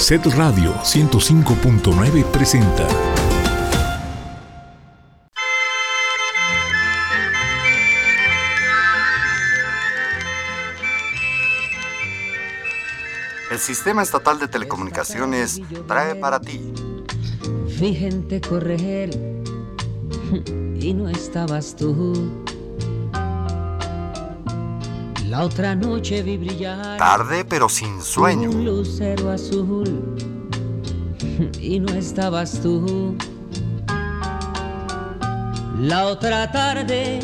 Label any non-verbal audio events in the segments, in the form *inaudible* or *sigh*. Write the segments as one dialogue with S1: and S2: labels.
S1: Set Radio 105.9 presenta.
S2: El Sistema Estatal de Telecomunicaciones trae para ti.
S3: Vi gente correr *laughs* y no estabas tú. La otra noche vi brillar.
S2: Tarde pero sin sueño.
S3: Un lucero azul y no estabas tú. La otra tarde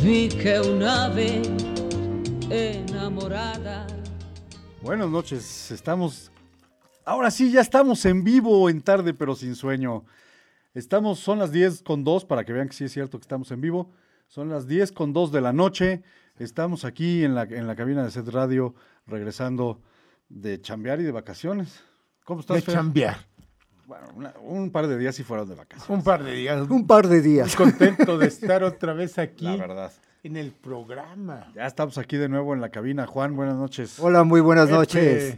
S3: vi que un ave enamorada.
S4: Buenas noches, estamos. Ahora sí, ya estamos en vivo en tarde, pero sin sueño. Estamos, son las 10 con 2, para que vean que sí es cierto que estamos en vivo. Son las 10 con 2 de la noche. Estamos aquí en la, en la cabina de Set Radio, regresando de chambear y de vacaciones. ¿Cómo estás,
S5: De
S4: Fer?
S5: chambear.
S4: Bueno, una- un par de días y fueron de vacaciones.
S5: Un par de días.
S6: Un par de días.
S5: Contento de estar otra vez aquí
S4: La verdad.
S5: en el programa.
S4: Ya estamos aquí de nuevo en la cabina. Juan, buenas noches.
S6: Hola, muy buenas
S5: Pepe,
S6: noches.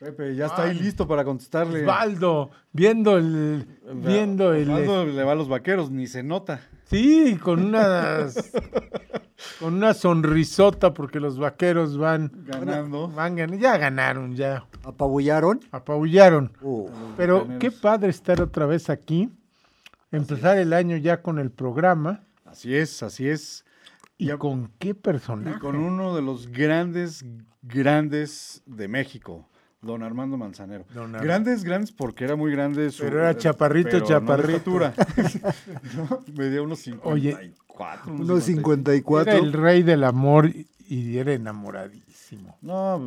S4: Pepe, ya está ahí
S5: Juan.
S4: listo para contestarle.
S5: Osvaldo, viendo el, viendo el,
S4: Osvaldo le va a los vaqueros, ni se nota.
S5: Sí, con unas, con una sonrisota porque los vaqueros van
S4: Ganando.
S5: van ya ganaron, ya
S6: ¿Apabullaron?
S5: apabullaron.
S6: Uh,
S5: Pero qué padre estar otra vez aquí, empezar el año ya con el programa
S4: Así es, así es.
S5: y
S4: Ya-
S5: con qué
S4: Y
S5: personaje.
S4: con uno de los grandes, grandes de México, don Armando Manzanero.
S5: Don Ar-
S4: grandes, grandes porque era muy grande. su-
S5: Pero era chaparrito,
S4: pero no de
S5: chaparrito.
S4: estatura. *laughs* *laughs* ¿No? Medía unos 54.
S5: Oye,
S6: unos
S4: 55.
S6: 54.
S5: Era el rey del amor y- era enamoradísimo.
S4: No,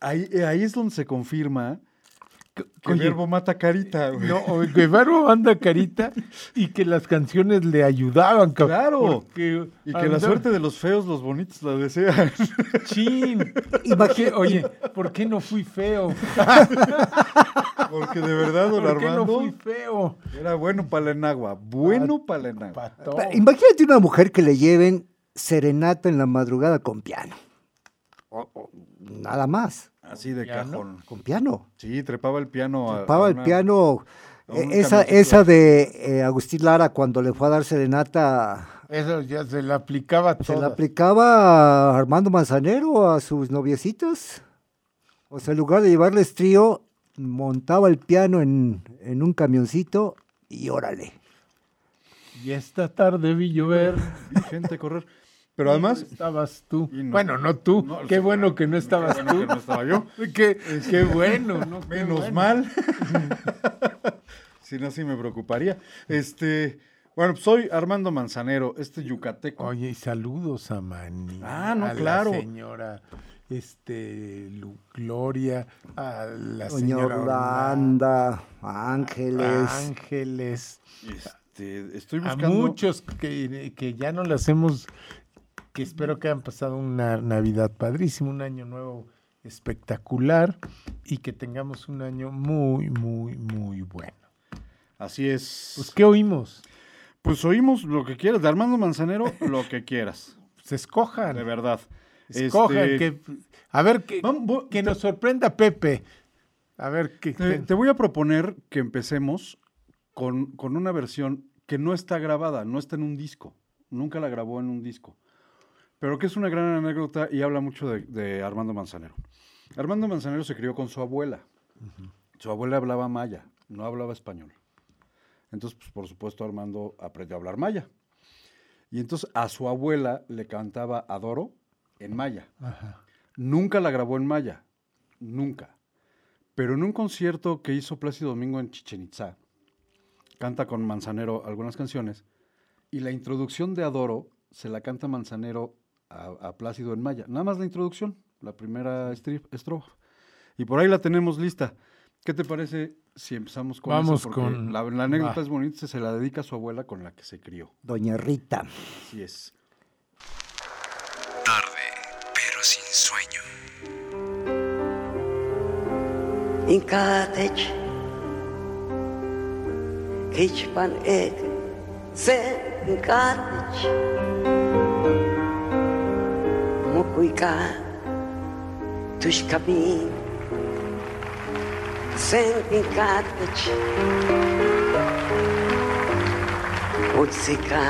S4: ahí, ahí es donde se confirma que el
S5: Oye,
S4: verbo mata carita. güey.
S5: No, que Bárbaro anda carita y que las canciones le ayudaban. cabrón,
S4: Claro.
S5: porque
S4: Y que la suerte de los feos, los bonitos la desean.
S5: Chin. ¿Por qué? Oye, ¿por qué no fui feo?
S4: Porque de verdad, don
S5: ¿Por qué no fui feo?
S4: era bueno para la enagua. Bueno para la enagua.
S6: Imagínate una mujer que le lleven serenata en la madrugada con piano. O- o nada más,
S4: Así de cajón.
S6: con piano.
S4: Sí, trepaba el piano. a-
S6: Trepaba
S4: a
S6: el
S4: una-
S6: piano.
S4: a
S6: eh, esa, esa de eh, Agustín Lara cuando le fue a dar serenata,
S5: Eso ya se le aplicaba a
S6: se la aplicaba a Armando Manzanero a sus noviecitas. O sea, en lugar de llevarles trío, montaba el piano en, en un camioncito y órale.
S5: Y esta tarde vi llover.
S4: Vi gente correr. Pero además,
S5: estabas tú.
S4: No.
S5: Bueno, no tú.
S4: No,
S5: qué bueno que no estabas
S4: bueno
S5: tú.
S4: que no estaba yo. *laughs*
S5: Qué, qué bueno, ¿no? Qué
S4: menos
S5: bueno.
S4: mal. *laughs* si no, sí me preocuparía. Este, bueno, soy Armando Manzanero, este yucateco.
S5: Oye, y saludos a Mani.
S4: Ah, no,
S5: a
S4: claro.
S5: La señora este, Lu- Gloria, a la
S6: Doña
S5: señora
S6: Orlando, Ángeles.
S5: Ángeles,
S4: Este, estoy
S5: a
S4: buscando.
S5: muchos que, que ya no las hemos, que espero que hayan pasado una Navidad padrísima, un año nuevo espectacular y que tengamos un año muy, muy, muy bueno.
S4: Así es.
S5: Pues, ¿qué oímos?
S4: Pues oímos lo que quieras. De Armando Manzanero, lo que quieras.
S5: Se escojan.
S4: De verdad.
S5: Escojan.
S4: Este,
S5: que, a ver, que,
S4: vamos,
S5: que nos sorprenda Pepe. A ver, que,
S4: Te, te voy a proponer que empecemos con, con una versión que no está grabada, no está en un disco. Nunca la grabó en un disco. Pero que es una gran anécdota y habla mucho de, de Armando Manzanero. Armando Manzanero se crió con su abuela. Su abuela hablaba maya, no hablaba español. Entonces, pues, por supuesto, Armando aprendió a hablar maya. Y entonces a su abuela le cantaba Adoro en maya.
S5: Ajá.
S4: Nunca la grabó en maya, nunca. Pero en un concierto que hizo Plácido Domingo en Chichen Itza, canta con Manzanero algunas canciones, y la introducción de Adoro se la canta Manzanero a, a Plácido en maya. Nada más la introducción, la primera estrofa. Y por ahí la tenemos lista. ¿Qué te parece si empezamos con
S5: Vamos con-
S4: La, la anécdota
S5: va.
S4: es bonita, se la dedica a su abuela con la que se crió.
S6: Doña Rita.
S4: Así es.
S1: Tarde, pero sin sueño.
S7: ruhiger durch Kabin. Senki Katić, Ucika,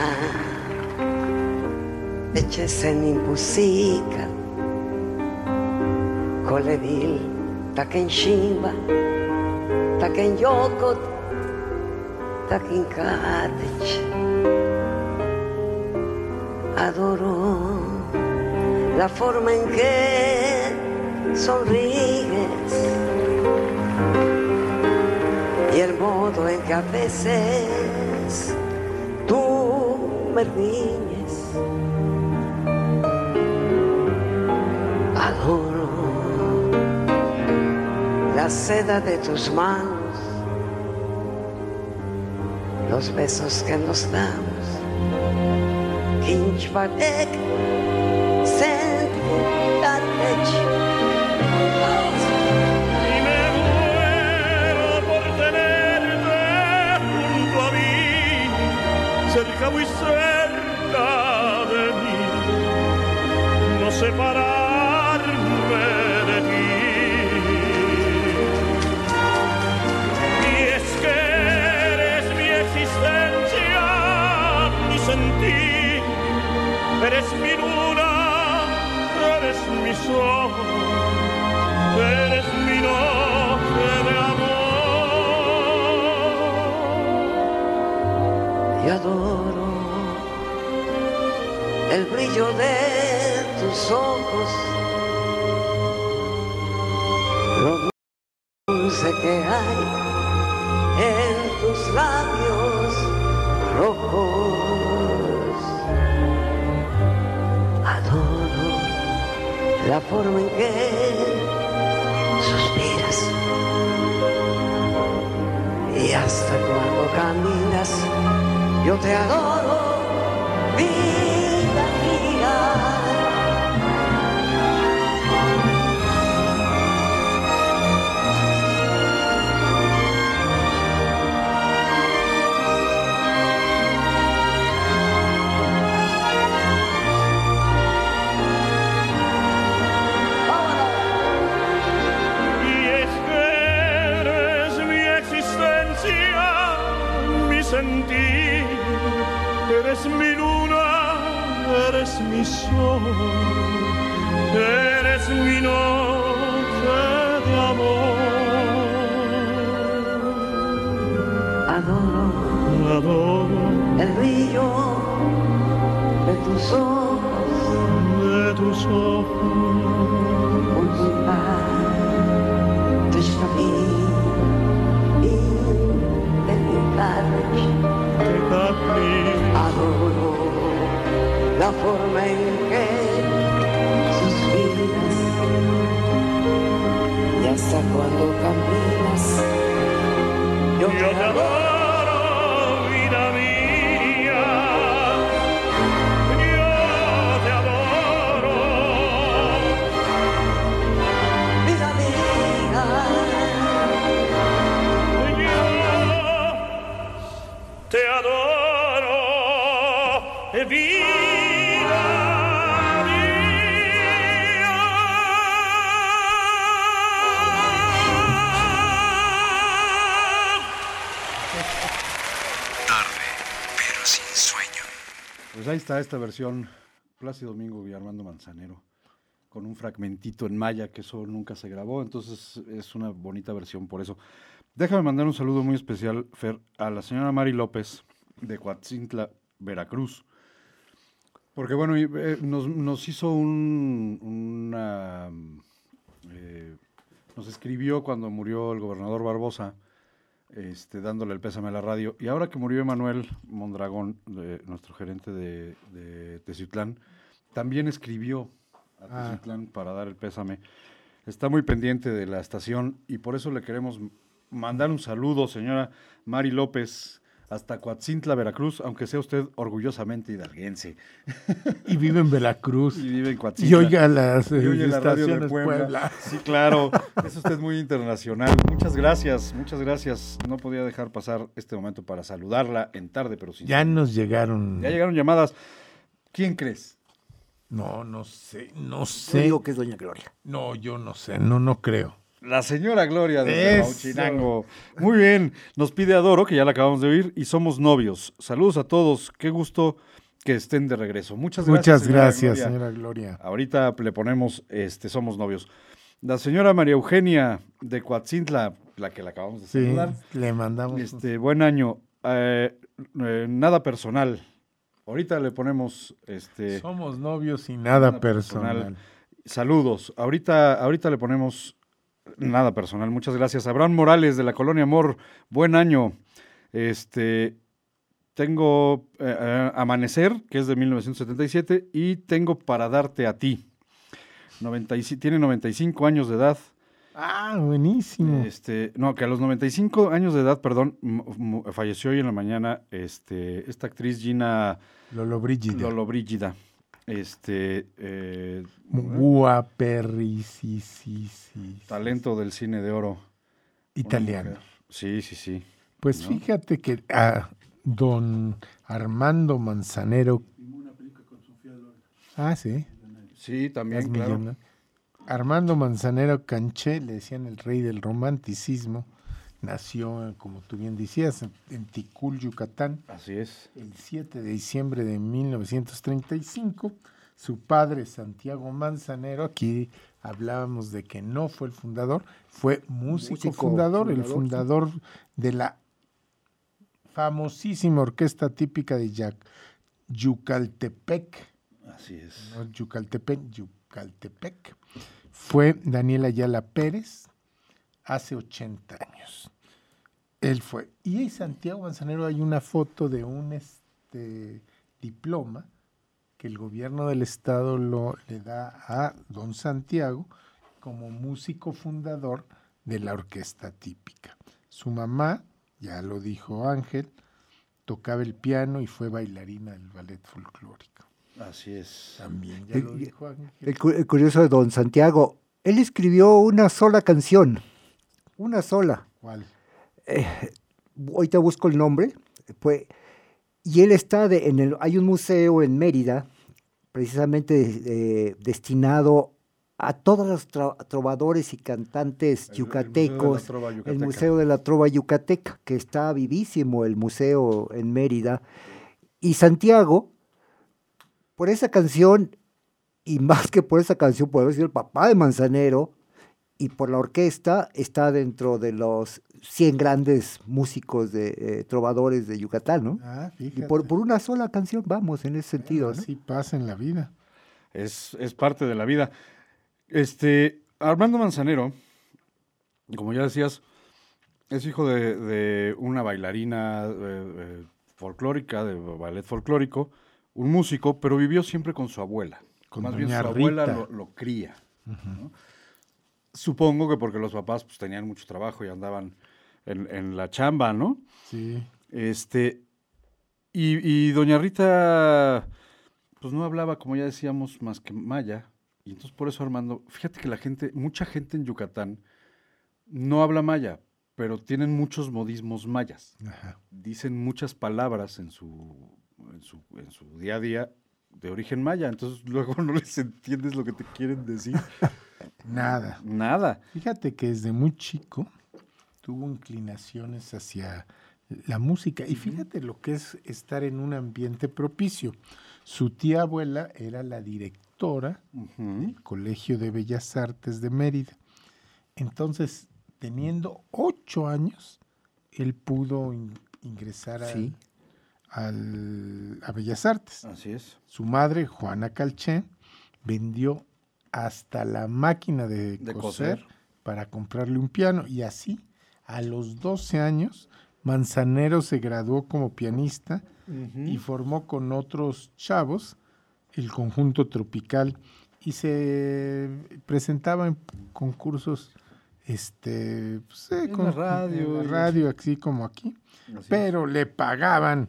S7: e c'è
S3: sen in busica, con le vil, tak in da che in gioco da che in Katić, adoro. La forma en que sonríes y el modo en que a veces tú me riñes. Adoro la seda de tus manos, los besos que nos damos. Kinchbatek,
S8: eres mi existencia, mi sentir, eres mi luna, eres mi sol, eres mi noche de amor.
S3: y adoro el brillo de tus ojos, lo dulce que hay en tus labios la forma en que suspiras. Y hasta cuando caminas yo te adoro,
S8: eres mi luna, eres mi sol, eres mi noche de amor.
S3: Adoro
S8: Adoro
S3: el brillo de tus ojos,
S8: de tus ojos.
S3: La forma
S4: esta versión, Plácido Domingo y Armando Manzanero, con un fragmentito en maya, que eso nunca se grabó, entonces es una bonita versión por eso. Déjame mandar un saludo muy especial, Fer, a la señora Mari López, de Coatzintla, Veracruz. Porque bueno, eh, nos, nos hizo un, una... eh, nos escribió cuando murió el gobernador Barbosa, este, dándole el pésame a la radio. Y ahora que murió Emanuel Mondragón, de- nuestro gerente de, de también escribió a
S5: Ah.
S4: Para dar el pésame. Está muy pendiente de la estación y por eso le queremos mandar un saludo, señora Mari López, hasta Coatzintla, Veracruz, aunque sea usted orgullosamente hidalguense
S5: Y vive en Veracruz.
S4: y vive en
S5: Y
S4: Coatzintla.
S5: oiga las
S4: Y oye la radio de
S5: estaciones
S4: Puebla.
S5: Puebla.
S4: Sí, claro. Es usted muy internacional. Muchas gracias, muchas gracias. No podía dejar pasar este momento para saludarla en tarde, pero sin
S5: Ya nos llegaron.
S4: Ya llegaron llamadas. ¿Quién crees?
S5: No, no sé, no
S6: Yo
S5: sé.
S6: digo que es Doña Gloria.
S5: No, yo no sé, no, no creo.
S4: La señora Gloria de
S5: Eso.
S4: Bauchinango. Muy bien, nos pide Adoro, que ya la acabamos de oír, y somos novios. Saludos a todos, qué gusto que estén de regreso. Muchas gracias.
S5: Muchas
S4: señora
S5: gracias,
S4: Gloria.
S5: señora Gloria.
S4: Ahorita le ponemos, este, somos novios. La señora María Eugenia de Coatzintla, la que la acabamos de
S5: Sí,
S4: saludar.
S5: le mandamos.
S4: Este, buen año. Eh, eh, nada personal. Ahorita le ponemos este
S5: Somos novios y nada,
S4: nada
S5: personal.
S4: personal. saludos. Ahorita, ahorita le ponemos nada personal. Muchas gracias. Abraham Morales de la Colonia Amor. Buen año. Este tengo eh, eh, Amanecer, que es de 1977, y tengo para darte a ti. 95 tiene 95 años de edad.
S5: Ah, buenísimo.
S4: Este, no, que a los 95 años de edad, perdón, falleció hoy en la mañana este, esta actriz Gina
S5: Lolo Brígida.
S4: Este, eh,
S5: Guaperricisísimo.
S4: talento del cine de oro.
S5: Italiano.
S4: Sí, sí, sí.
S5: Pues fíjate que a don Armando Manzanero. Ah, sí.
S4: Sí, también, claro.
S5: Armando Manzanero Canché, le decían el rey del romanticismo, nació, como tú bien decías, en- Ticul, Yucatán,
S4: Así es.
S5: el 7 de diciembre de 1935. Su padre, Santiago Manzanero, aquí hablábamos de que no fue el fundador, fue músico,
S6: Músico
S5: fundador, el
S6: fundador,
S5: fundador de la famosísima orquesta típica de Yac- Yucaltepec,
S4: Así es.
S5: no Yucaltepec, Yucaltepec, fue Daniel Ayala Pérez hace 80 años. Él fue. Y en Santiago Manzanero hay una foto de un este, diploma que el gobierno del estado lo, le da a don Santiago como músico fundador de la orquesta típica. Su mamá, ya lo dijo Ángel, tocaba el piano y fue bailarina del ballet folclórico.
S4: Así es.
S5: También, ya
S6: Eh,
S5: lo dijo Ángel.
S6: El curioso de don Santiago, él escribió una sola canción, una sola.
S5: ¿Cuál?
S6: Ahorita busco el nombre. Fue, y él está de, en el, hay un museo en Mérida, precisamente eh, destinado a todos los trovadores y cantantes
S4: El- el
S6: yucatecos. El
S4: Yucateca.
S6: Museo de la Trova Yucateca, que está vivísimo el museo en Mérida. Y Santiago, por esa canción, y más que por esa canción, puede haber sido el papá de Manzanero, y por la orquesta, está dentro de los 100 grandes músicos de eh, trovadores de Yucatán, ¿no?
S5: Ah,
S6: Y
S5: fíjate.
S6: por, por una sola canción, vamos, en ese sentido, ¿no?
S5: Así pasa en la vida.
S4: Es, es parte de la vida. Este, Armando Manzanero, como ya decías, es hijo de, de una bailarina eh, eh, folclórica, de ballet folclórico, un músico, pero vivió siempre con su abuela.
S5: Con
S4: Más bien su abuela lo, lo cría. ¿no? Supongo que porque los papás pues, tenían mucho trabajo y andaban en, en la chamba, ¿no?
S5: Sí.
S4: Este, y, y doña Rita, pues no hablaba, como ya decíamos, más que maya. Y entonces por eso Armando, fíjate que la gente, mucha gente en Yucatán no habla maya, pero tienen muchos modismos mayas.
S5: Ajá.
S4: Dicen muchas palabras en su, en su, en su día a día de origen maya. Entonces *laughs* luego no les entiendes lo que te quieren decir. *laughs*
S5: Nada.
S4: Nada.
S5: Fíjate que desde muy chico tuvo inclinaciones hacia la música. Y fíjate lo que es estar en un ambiente propicio. Su tía abuela era la directora del Colegio de Bellas Artes de Mérida. Entonces, teniendo ocho años, él pudo in- ingresar
S6: Sí.
S5: al- a Bellas Artes.
S4: Así es.
S5: Su madre, Juana Calché, vendió hasta la máquina de,
S4: De
S5: coser,
S4: coser.
S5: para comprarle un piano. Y así, a los 12 años, Manzanero se graduó como pianista y formó con otros chavos el conjunto tropical y se presentaba en concursos este pues, eh,
S4: En la
S5: con-
S4: radio
S5: en
S4: y
S5: la radio así como aquí
S4: Así es.
S5: pero le pagaban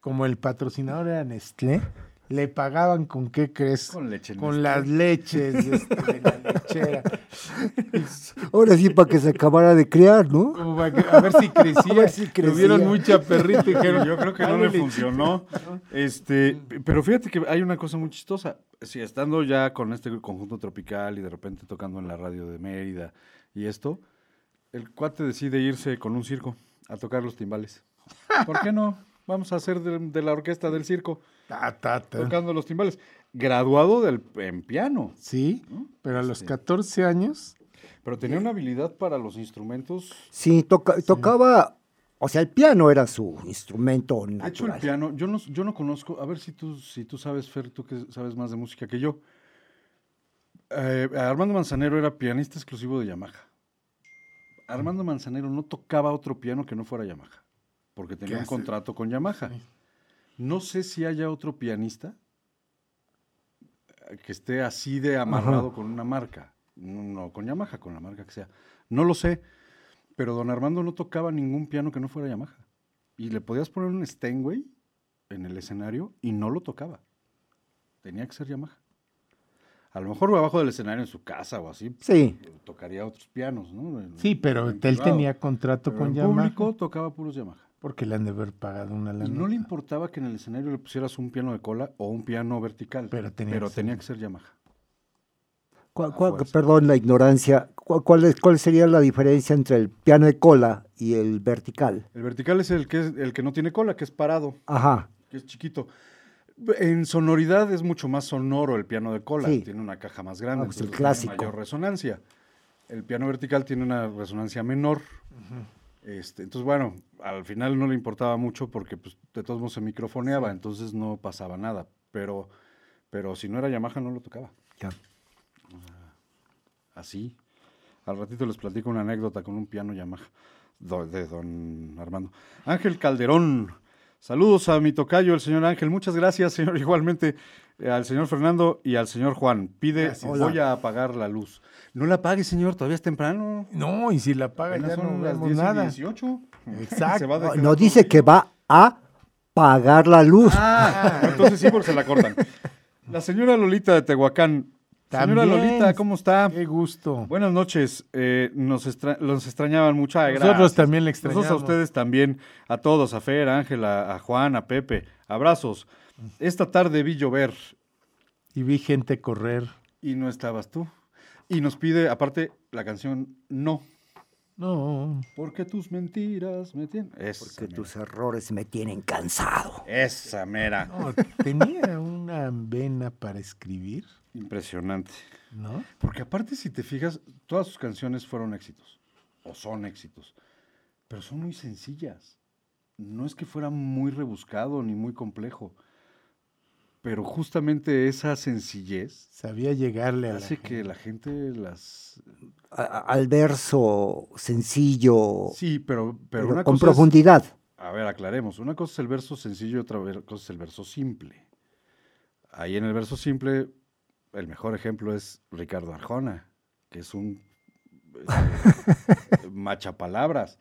S5: como el patrocinador era Nestlé le pagaban con qué crees?
S4: Con leche
S5: Con las leches *laughs* este, de la lechera. *laughs*
S6: Ahora sí, para que se acabara de criar, ¿no?
S5: Como para que- a ver si *laughs* crecía.
S6: A ver si crecía.
S5: Tuvieron mucha perrita y dijeron,
S4: Yo creo que no
S5: "Dale
S4: le
S5: leche".
S4: funcionó. Este, pero fíjate que hay una cosa muy chistosa. Si estando ya con este conjunto tropical y de repente tocando en la radio de Mérida y esto, el cuate decide irse con un circo a tocar los timbales. ¿Por qué no? Vamos a hacer de, de la orquesta del circo
S5: Ta, ta, ta.
S4: tocando los timbales. Graduado del, en piano,
S5: Sí, pero a los
S4: Este.
S5: 14 años,
S4: pero tenía una habilidad para los instrumentos.
S6: Sí, toca- tocaba, o sea, el piano era su instrumento
S4: De hecho, el
S6: natural.
S4: piano, yo no, yo no conozco, a ver si tú, si tú sabes, Fer, tú que sabes más de música que yo. Eh, Armando Manzanero era pianista exclusivo de Yamaha. Armando Manzanero no tocaba otro piano que no fuera Yamaha, porque tenía un
S5: hace?
S4: contrato con Yamaha. No sé si haya otro pianista que esté así de amarrado con una marca. No, no con Yamaha, con la marca que sea. No lo sé, pero don Armando no tocaba ningún piano que no fuera Yamaha. Y le podías poner un Steinway en el escenario y no lo tocaba. Tenía que ser Yamaha. A lo mejor abajo del escenario en su casa o así
S6: Sí,
S4: tocaría otros pianos, ¿no? En-
S5: sí, pero él
S4: privado.
S5: tenía contrato
S4: Pero
S5: con
S4: en
S5: Yamaha.
S4: público tocaba puros Yamaha.
S5: Porque le han de haber pagado una
S4: Y
S5: lana.
S4: no le importaba que en el escenario le pusieras un piano de cola o un piano vertical.
S5: Pero tenía que ser-
S4: que ser Yamaha.
S6: ¿Cuál-
S4: A
S6: cuál-
S4: fuerza.
S6: perdón la ignorancia, ¿cuál, cuál es- cuál sería la diferencia entre el piano de cola y el vertical?
S4: El vertical es el que, es el que no tiene cola, que es parado,
S6: Ajá,
S4: que es chiquito. En sonoridad es mucho más sonoro el piano de cola.
S6: Sí.
S4: Tiene una caja más grande.
S6: Ah, pues el
S4: entonces tiene
S6: clásico.
S4: mayor resonancia. El piano vertical tiene una resonancia menor. Este, entonces, bueno, al final no le importaba mucho porque pues, de todos modos se microfoneaba, entonces no pasaba nada. Pero, pero si no era Yamaha, no lo tocaba.
S6: ya.
S4: Así. Al ratito les platico una anécdota con un piano Yamaha do- de don Armando. Ángel Calderón. Saludos a mi tocayo, el señor Ángel. Muchas gracias, señor. *laughs* Igualmente al señor Fernando y al señor Juan. Pide,
S5: Gracias.
S4: voy a apagar la luz. No la apague, señor, todavía es temprano.
S5: No, y si la paga
S4: Apenas
S5: ya no
S4: son las
S5: vemos
S4: 10 y
S5: nada.
S4: 18.
S5: Exacto. *laughs*
S4: Se va a
S6: No, dice que va a pagar la luz.
S4: Ah, entonces sí, porque se la cortan. *laughs* La señora Lolita de Tehuacán. Señora
S5: También.
S4: Lolita, ¿cómo está?
S5: Qué gusto.
S4: Buenas noches. eh, nos, extra- los extrañaban mucho. Ay,
S5: Nosotros
S4: gracias.
S5: también le
S4: Nosotros a
S5: extrañamos.
S4: ustedes también. A todos, a Fer, a Ángela, a Juan, a Pepe. Abrazos. Esta tarde vi llover
S5: Y vi gente correr.
S4: y no estabas tú. Y nos pide, aparte, la canción No.
S5: No.
S4: Porque tus mentiras me tienen. Esa
S6: Porque
S4: mera.
S6: tus errores me tienen cansado.
S4: Esa mera.
S5: no, tenía una vena para escribir,
S4: Impresionante.
S5: ¿no?
S4: Porque aparte, si te fijas, todas sus canciones fueron éxitos. O son éxitos. Pero son muy sencillas. No es que fuera muy rebuscado ni muy complejo. Pero justamente esa sencillez
S5: Sabía llegarle a la
S4: hace que
S5: gente.
S4: la gente las...
S6: A- al verso sencillo,
S4: Sí, pero, pero,
S6: pero
S4: una
S6: con
S4: cosa es-
S6: profundidad.
S4: A ver, aclaremos. Una cosa es el verso sencillo y otra cosa es el verso simple. Ahí en el verso simple, el mejor ejemplo es Ricardo Arjona, que es un este, *laughs* machapalabras,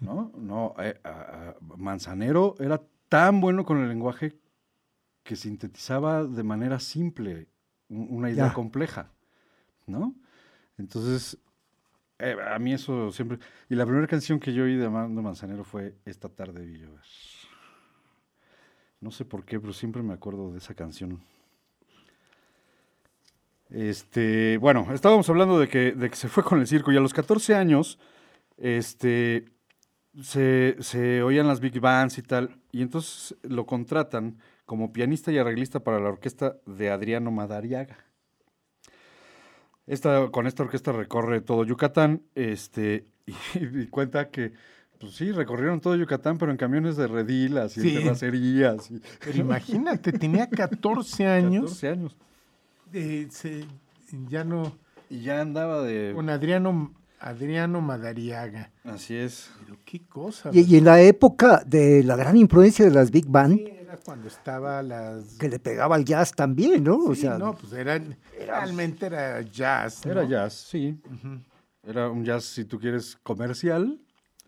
S4: ¿no? No, eh, a- a- Manzanero era tan bueno con el lenguaje que sintetizaba de manera simple un- una idea
S6: Ya.
S4: compleja, ¿no? Entonces, eh, a mí eso siempre... Y la primera canción que yo oí de Armando Manzanero fue Esta tarde vi llover. No sé por qué, pero siempre me acuerdo de esa canción. Este, bueno, estábamos hablando de que, de que se fue con el circo y a los 14 años este, se, se oían las big bands y tal, y entonces lo contratan como pianista y arreglista para la orquesta de Adriano Madariaga. Esta, con esta orquesta recorre todo Yucatán, este, *laughs* y, y cuenta que, pues sí, recorrieron todo Yucatán, pero en camiones de redilas y
S5: Sí.
S4: en terracerías. Y, *laughs*
S5: Pero imagínate, tenía 14 *laughs* años.
S4: 14 años.
S5: eh, se- ya no.
S4: Y ya andaba de...
S5: Con Adriano, Adriano Madariaga.
S4: Así es.
S5: Pero qué cosa.
S6: Y, y en la época de la gran influencia de las big band,
S5: Sí, era cuando estaba las.
S6: que le pegaba al jazz también, ¿no? o
S5: Sí,
S6: sea,
S5: no, pues eran, realmente era jazz.
S4: Era jazz, sí. Era un jazz, si tú quieres, comercial,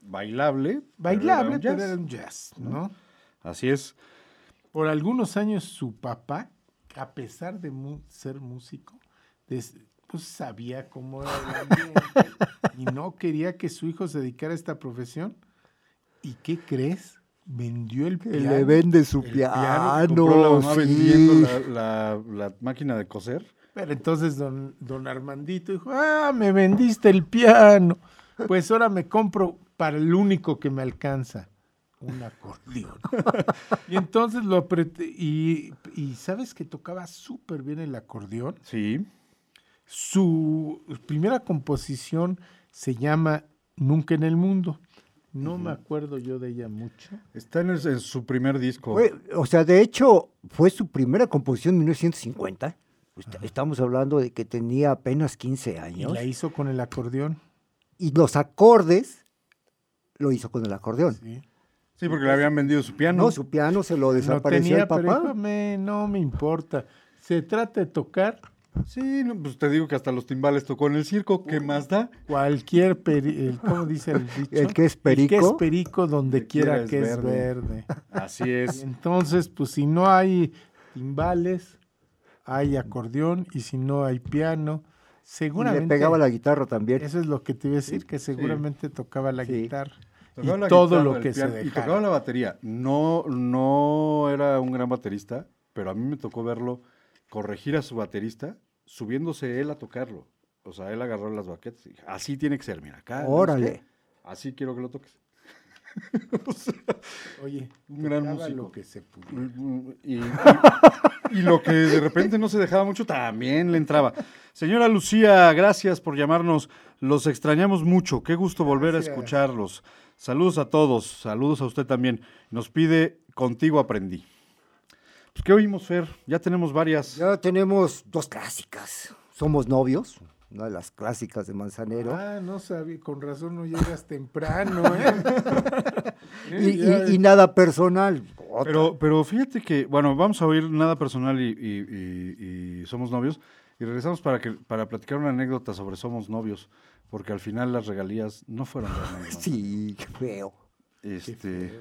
S4: bailable. pero era
S5: Bailable,
S4: un
S5: pero
S4: jazz.
S5: era un jazz, ¿no?
S4: Así es.
S5: Por algunos años su papá, a pesar de mu- ser músico, pues sabía cómo era el ambiente *laughs* y no quería que su hijo se dedicara a esta profesión. ¿Y qué crees? Vendió el piano.
S6: le vende su
S5: el
S6: piano.
S4: Compró la mamá
S6: sí.
S4: vendiendo la, la- la máquina de coser.
S5: Pero entonces don, don Armandito dijo, ah, me vendiste el piano. Pues ahora me compro para el único que me alcanza, un acordeón. *laughs* y entonces lo apreté y, y ¿sabes que tocaba súper bien el acordeón?
S4: Sí.
S5: Su primera composición se llama Nunca en el Mundo. No me acuerdo yo de ella mucho.
S4: Está en, el- en su primer disco.
S6: Fue- o sea, de hecho, fue su primera composición en 1950. Est- Estamos hablando de que tenía apenas 15
S5: Y
S6: años.
S5: la hizo con el acordeón.
S6: Y los acordes lo hizo con el acordeón.
S5: Sí.
S4: Sí, porque le habían vendido su piano.
S6: No, su piano se lo
S5: No
S6: desapareció
S5: tenía,
S6: el
S5: pero
S6: papá.
S5: dijo, "Me- no me importa. Se trata de tocar
S4: Sí, no, pues te digo que hasta los timbales tocó en el circo. ¿Qué más da?
S5: Cualquier, peri- el- ¿cómo dice el *laughs* dicho?
S6: El que es
S5: El que
S6: perico.
S5: es perico donde quiera, que es
S4: verde.
S5: verde.
S4: Así
S5: Y
S4: es.
S5: entonces, pues si no hay timbales, hay acordeón y si no hay piano,
S6: Y
S5: seguramente...
S6: le pegaba la guitarra también.
S5: Eso es lo que te iba a decir, que seguramente tocaba la
S6: Sí.
S5: guitarra.
S4: Tocaba
S5: y
S4: la
S5: todo
S4: guitarra,
S5: lo que se
S4: piano, Y
S5: dejara.
S4: tocaba la batería. No, no era un gran baterista, pero a mí me tocó verlo corregir a su baterista, subiéndose él a tocarlo. O sea, él agarró las baquetas y dije, así tiene que ser, mira, acá. ¿sabes
S6: Órale.
S4: Así quiero que lo toques. *laughs* O sea,
S5: Oye,
S4: Un gran músico.
S5: lo que se pudiera.
S4: y, y- y lo que de repente no se dejaba mucho, también le entraba. Señora Lucía, gracias por llamarnos. Los extrañamos mucho. Qué gusto volver a escucharlos. Saludos a todos. Saludos a usted también. Nos pide Contigo aprendí. Pues, ¿Qué oímos, Fer? Ya tenemos varias.
S6: Ya tenemos dos clásicas. Somos novios, una de las clásicas de Manzanero.
S5: Ah, no sabía, con razón no llegas temprano, ¿eh? *laughs*
S6: y, *laughs* y-
S5: Ya-
S6: y nada personal. Otra.
S4: Pero, pero fíjate que, bueno, vamos a oír nada personal y, y- y- y somos novios. Y regresamos para, que, para platicar una anécdota sobre Somos Novios, porque al final las regalías no fueron de anécdota.
S6: Sí, qué feo.
S4: Este,
S1: Tarde,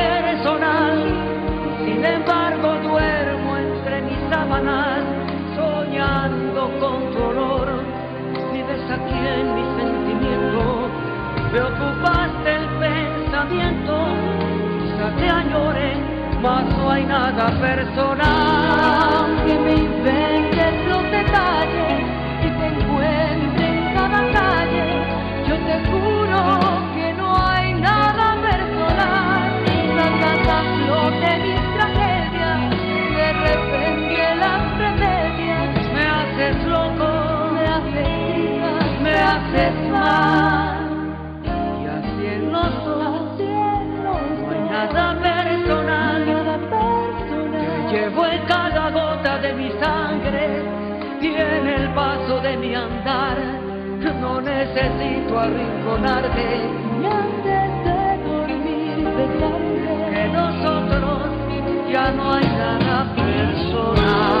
S3: soñando con tu olor. Vives aquí en mi sentimiento, me ocupaste el pensamiento, quizá te añore, mas no hay nada personal. Que me inventes los detalles y te encuentre en cada calle, yo te juro el paso de mi andar. No necesito arrinconarte. Y antes de dormir, pensaré que nosotros ya no hay nada personal.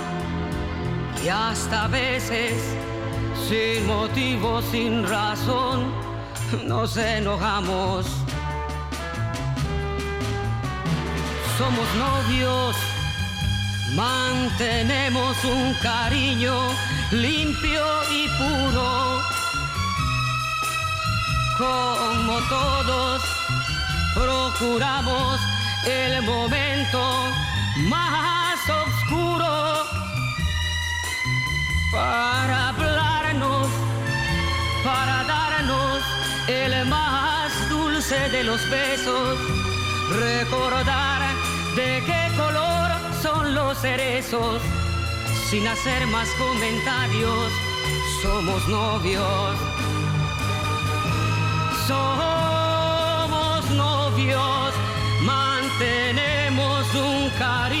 S3: y hasta a veces sin motivo, sin razón, nos enojamos. Somos novios, mantenemos un cariño limpio y puro, como todos procuramos el momento más oscuro para hablarnos, para darnos el más dulce de los besos, recordar de qué color son los cerezos, sin hacer más comentarios, somos novios. Somos novios, mantenemos un cariño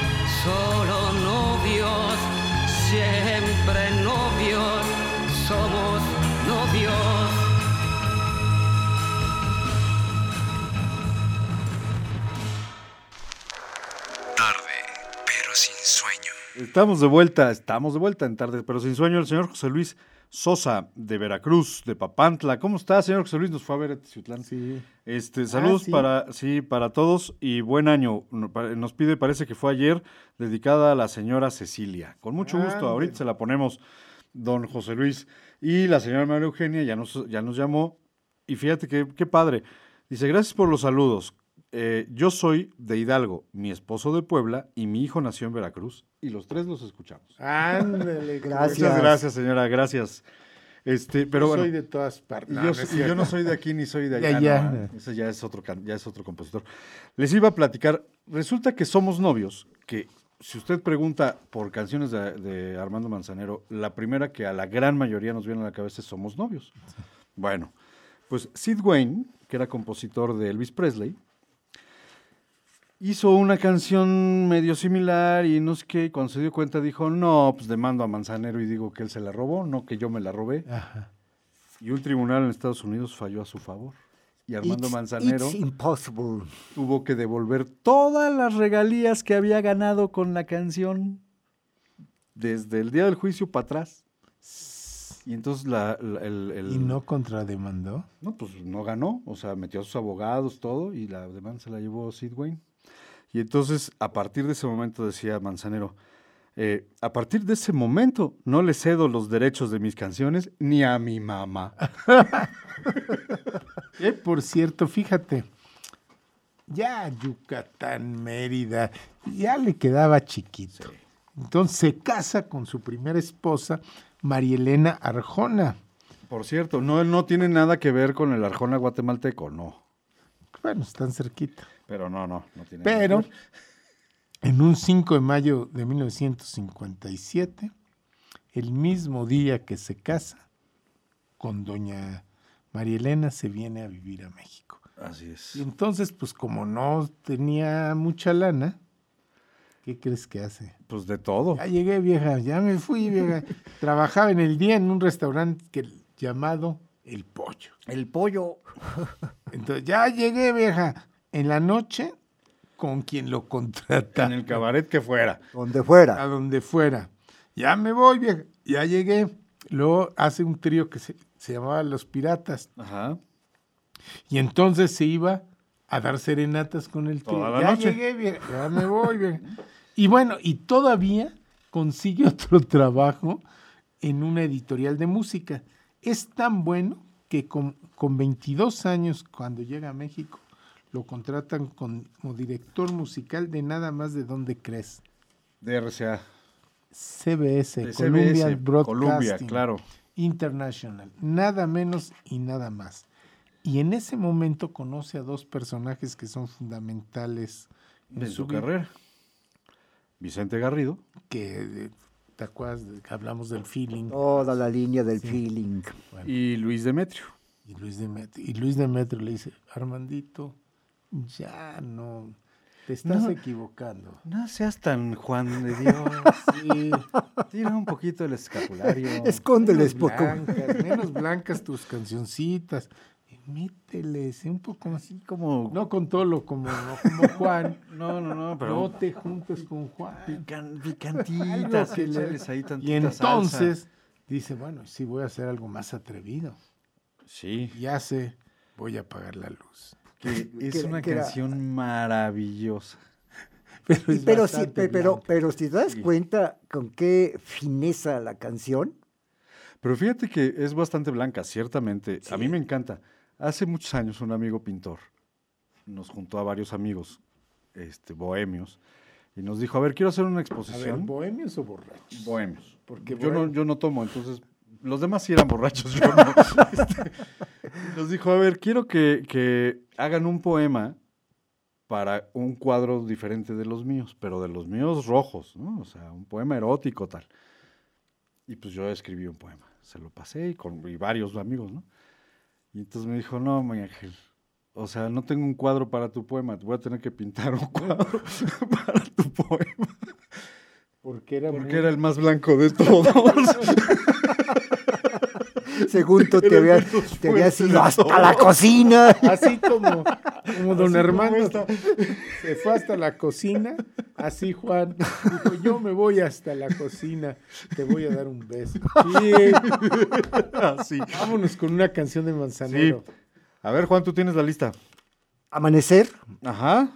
S3: solo novios, siempre novios, somos novios.
S4: Estamos de vuelta, estamos de vuelta en tarde, pero sin sueño. El señor José Luis Sosa de Veracruz, de Papantla. ¿Cómo está, señor José Luis? Nos fue a ver a Teciutlán.
S5: Sí.
S4: Este, saludos
S5: sí.
S4: para, sí, para todos y buen año. Nos pide, parece que fue ayer, dedicada a la señora Cecilia. Con mucho gusto,
S5: Ándale.
S4: ahorita se la ponemos, don José Luis. Y la señora María Eugenia ya nos, ya nos llamó. Y fíjate que, qué padre. Dice, gracias por los saludos. Eh, yo soy de Hidalgo, mi esposo de Puebla y mi hijo nació en Veracruz. Y los tres los escuchamos.
S5: Ándale. *laughs*
S6: Gracias.
S4: Muchas gracias, señora, gracias. Este, pero
S5: Yo
S4: bueno.
S5: soy de todas partes. No,
S4: yo,
S5: no
S4: yo soy de aquí ni soy de allá. no, ¿eh? ese ya es, otro, ya es otro compositor. Les iba a platicar. Resulta que somos novios, que si usted pregunta por canciones de, de Armando Manzanero, la primera que a la gran mayoría nos viene a la cabeza es Somos novios. Bueno, pues Sid Wayne, que era compositor de Elvis Presley, hizo una canción medio similar y no sé qué, y cuando se dio cuenta dijo, no, pues demando a Manzanero y digo que él se la robó, no que yo me la robé.
S5: Ajá.
S4: Y un tribunal en Estados Unidos falló a su favor. Y Armando
S6: It's-
S4: Manzanero
S6: It's impossible.
S4: tuvo que devolver todas las regalías que había ganado con la canción desde el día del juicio para atrás. Y entonces la, la- el, el-
S5: ¿Y no contrademandó?
S4: no, pues no ganó, o sea, metió a sus abogados, todo, y la demanda se la llevó Sid Wayne. Y entonces, a partir de ese momento, decía Manzanero, eh, a partir de ese momento no le cedo los derechos de mis canciones ni a mi mamá. *laughs*
S5: Eh, por cierto, fíjate, ya Yucatán, Mérida, ya le quedaba chiquito. Entonces se casa con su primera esposa, Marielena Arjona.
S4: Por cierto, no, no tiene nada que ver con el Arjona guatemalteco, no.
S5: Bueno, están cerquita.
S4: Pero no, no, no tiene
S5: Pero en un 5 de mayo de 1957, el mismo día que se casa con doña María Elena, se viene a vivir a México.
S4: Así es.
S5: Y entonces, pues como no tenía mucha lana, ¿qué crees que hace?
S4: Pues de todo.
S5: Ya llegué, vieja, ya me fui, vieja. *laughs* Trabajaba en el día en un restaurante que, llamado El Pollo.
S6: El pollo.
S5: Entonces, ya llegué, vieja. En la noche, con quien lo contrata.
S4: En el cabaret que fuera.
S6: Donde
S5: a
S6: fuera.
S5: donde fuera. Ya me voy, vieja. Ya llegué. Luego hace un trío que se, se llamaba Los Piratas.
S4: Ajá.
S5: Y entonces se iba a dar serenatas con el trío.
S4: Toda la
S5: ya
S4: noche.
S5: llegué, vieja. Ya me voy, vieja. Y bueno, y todavía consigue *laughs* otro trabajo en una editorial de música. Es tan bueno que con, con 22 años, cuando llega a México, lo contratan con- como director musical de nada más de dónde crees.
S4: De RCA.
S5: CBS,
S4: De
S5: Columbia
S4: CBS,
S5: Broadcasting
S4: Columbia, claro.
S5: International, nada menos y nada más. Y en ese momento conoce a dos personajes que son fundamentales en
S4: De
S5: su
S4: carrera. Vicente Garrido.
S5: que eh, te acuerdas de que hablamos del feeling
S6: Toda la línea del feeling.
S4: Y Luis Demetrio.
S5: y Luis Demetrio y Luis Demetrio le dice Armandito ya no te estás
S4: No.
S5: equivocando
S4: No seas tan Juan de Dios. *laughs*
S5: sí,
S4: Tira un poquito el escapulario.
S6: Escóndeles
S5: menos
S6: poco.
S5: blancas, menos *laughs* blancas tus cancioncitas y mételes un poco
S4: Así como.
S5: no con Tolo como no como *laughs* Juan
S4: no, no, no, pero.
S5: no te juntes con Juan
S4: pican- picantitas.
S5: que
S4: ahí
S5: Y entonces
S4: salsa.
S5: dice, bueno, sí voy a hacer algo más atrevido.
S4: Sí.
S5: Ya sé, voy a apagar la luz.
S4: Que es
S6: que-
S4: una
S6: que era-
S4: canción maravillosa. *laughs*
S5: Pero, es
S6: pero, si, pero, pero si te das
S4: Sí.
S6: cuenta con qué fineza la canción,
S4: Pero fíjate que es bastante blanca, ciertamente. A mí me encanta. Hace muchos años un amigo pintor nos juntó a varios amigos este, bohemios y nos dijo, a ver, quiero hacer una
S5: A ver,
S4: exposición.
S5: ¿bohemios o borrachos?
S4: bohemios.
S5: Porque
S4: yo, no, yo no tomo, entonces los demás sí eran borrachos, yo no. *laughs* Este, nos dijo, a ver, quiero que, que hagan un poema para un cuadro diferente de los míos, pero de los míos rojos, ¿no? O sea, un poema erótico tal. Y pues yo escribí un poema, se lo pasé y con y varios amigos, ¿no? Y entonces me dijo, no, mi ángel, o sea, no tengo un cuadro para tu poema, te voy a tener que pintar un cuadro *laughs* para tu poema,
S5: Porque era
S4: porque
S5: muy-
S4: era el más blanco de todos. *laughs*
S6: según tú te habías, te habías ido hasta la cocina.
S5: Así como, como don
S4: Así como
S5: Armando
S4: esta.
S5: se fue hasta la cocina, así Juan dijo, yo me voy hasta la cocina, te voy a dar un beso. Sí,
S4: Así.
S5: vámonos con una canción de Manzanero.
S4: A ver, Juan, tú tienes la lista.
S6: Amanecer
S4: Ajá.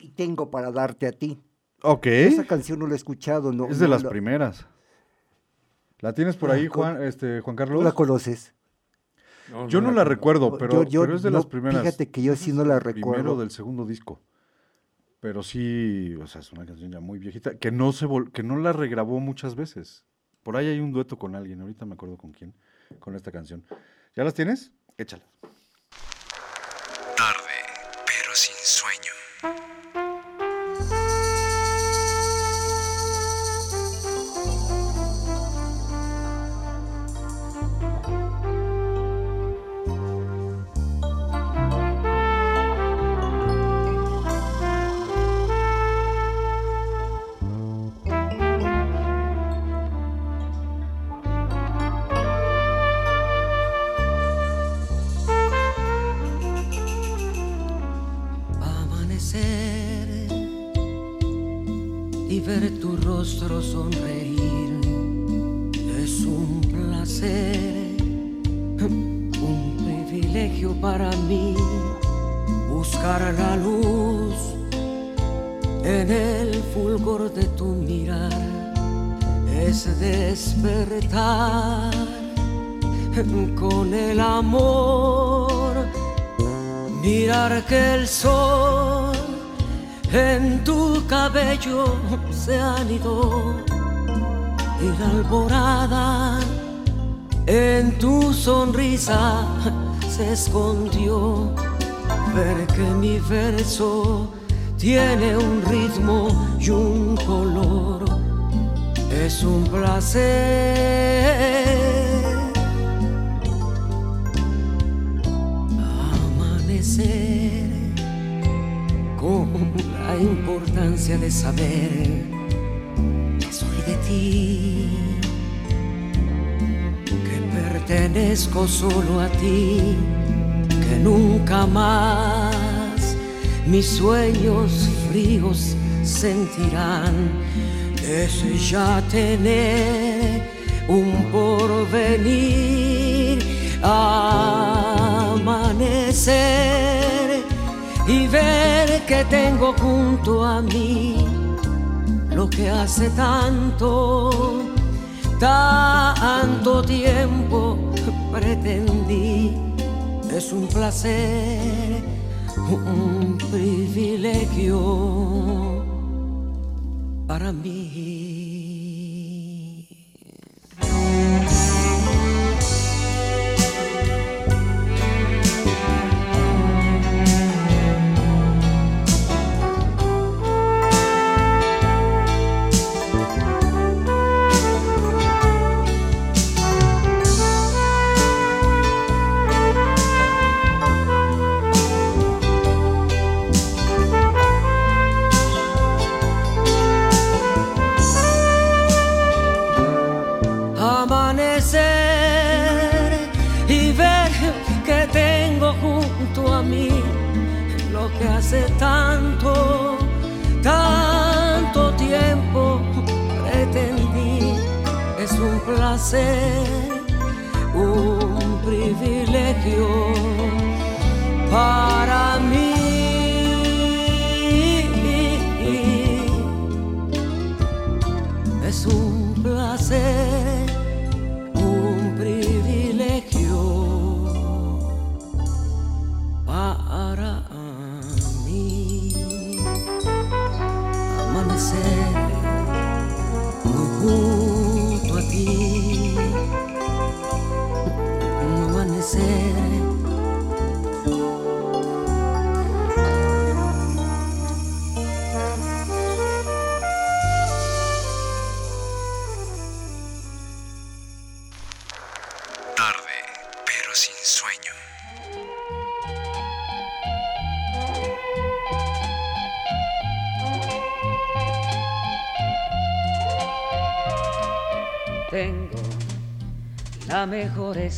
S6: y tengo para darte a ti.
S4: Ok.
S6: Esa canción no la he escuchado, no.
S4: es de
S6: no
S4: las
S6: la-
S4: primeras. ¿La tienes por ahí,
S6: Ah, con-
S4: Juan, este, Juan
S6: ¿No
S4: Carlos?
S6: la conoces?
S4: Yo no la recuerdo, pero,
S6: Yo- yo
S4: pero es de
S6: no,
S4: las primeras.
S6: Fíjate que yo sí no la
S4: Primero
S6: recuerdo.
S4: del segundo disco. Pero sí, o sea, es una canción ya muy viejita, que no se vol- que no la regrabó muchas veces. Por ahí hay un dueto con alguien, ahorita me acuerdo con quién, con esta canción. ¿Ya las tienes? Échalas.
S9: Solo a ti, que nunca más mis sueños fríos sentirán. Es ya tener un porvenir, amanecer y ver que tengo junto a mí lo que hace tanto, tanto tiempo pretendí. Es un placer, un privilegio placer, un privilegio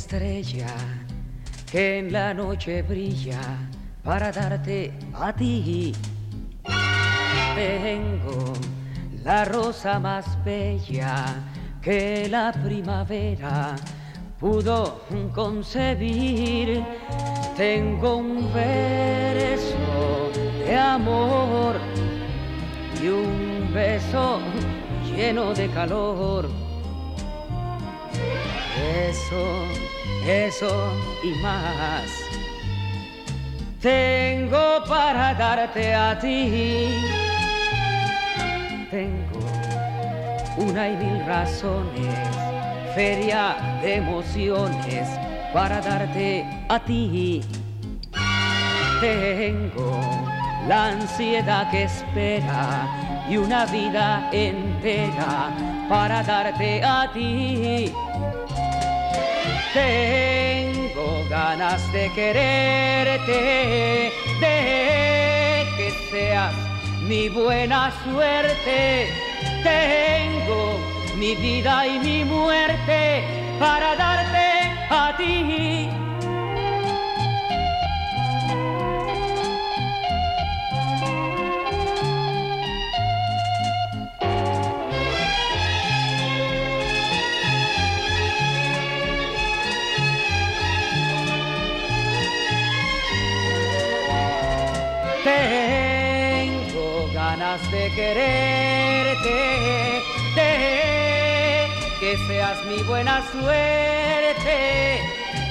S9: estrella que en la noche brilla para darte a ti. Tengo la rosa más bella que la primavera pudo concebir. Tengo un verso de amor y un beso lleno de calor. Eso, eso y más. Tengo para darte a ti. Tengo una y mil razones, feria de emociones para darte a ti. Tengo la ansiedad que espera y una vida entera para darte a ti. Tengo ganas de quererte, de que seas mi buena suerte. Tengo mi vida y mi muerte para darte a ti. Quererte, que seas mi buena suerte.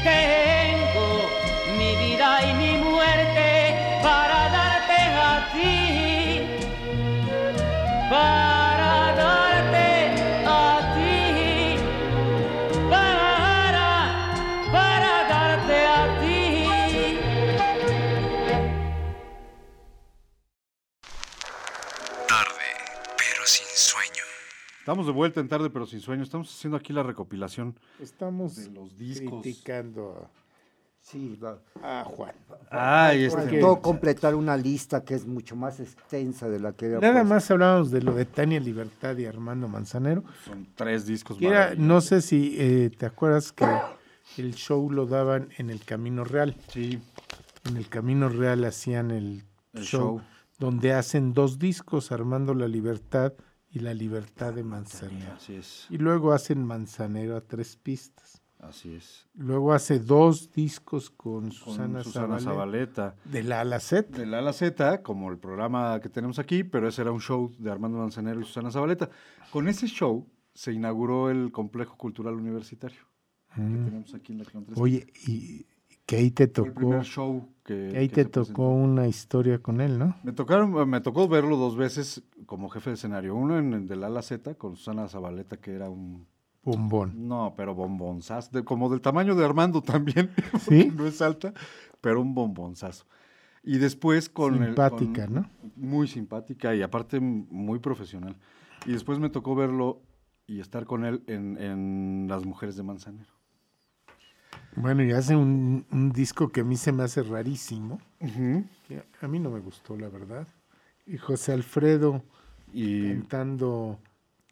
S9: Tengo mi vida y mi muerte para darte a ti,
S4: Estamos de vuelta en tarde, pero sin sueño. Estamos haciendo aquí la recopilación
S5: Estamos
S4: de los discos.
S5: criticando
S6: Sí, va-
S5: a Juan.
S4: Ay, este.
S5: Porque-
S6: faltó completar una lista que es mucho más extensa de la que había
S5: Nada
S6: puesto.
S5: más hablábamos de lo de Tania Libertad y Armando Manzanero.
S4: Son tres discos
S5: Que era,
S4: maravillosos.
S5: no sé si eh, te acuerdas que el show lo daban en el Camino Real.
S4: Sí,
S5: En el Camino Real hacían el,
S4: El
S5: show,
S4: show.
S5: donde hacen dos discos, Armando la Libertad y la Libertad de Manzanero.
S4: así es.
S5: Y luego hacen Manzanero a tres pistas.
S4: Así es.
S5: Luego hace dos discos con
S4: Con
S5: Susana, Zabaleta,
S4: Zabaleta.
S5: de la A a la Z.
S4: De la A a la Z, como el programa que tenemos aquí, pero ese era un show de Armando Manzanero y Susana Zabaleta. Con ese show se inauguró el Complejo Cultural Universitario que
S5: Mm.
S4: tenemos aquí en la Clon 3.
S5: Oye, y que ahí te
S4: Fue el
S5: tocó,
S4: primer show que,
S5: ahí
S4: que
S5: te tocó
S4: presentó.
S5: una historia con él, ¿no?
S4: Me, tocaron, me tocó verlo dos veces como jefe de escenario. Uno en el de la A a la Z con Susana Zabaleta, que era un
S5: Bombón.
S4: No, pero bombonzazo, de- como del tamaño de Armando también, *laughs*
S5: ¿Sí?
S4: no es alta, pero un bombonzazo. Y después con el-
S5: Simpática,
S4: con-
S5: ¿no?
S4: Muy simpática y aparte muy profesional. Y después me tocó verlo y estar con él en, en Las Mujeres de Manzanero.
S5: Bueno, y hace un, un disco que a mí se me hace rarísimo. que a mí no me gustó, la verdad. Y José Alfredo
S4: Y
S5: cantando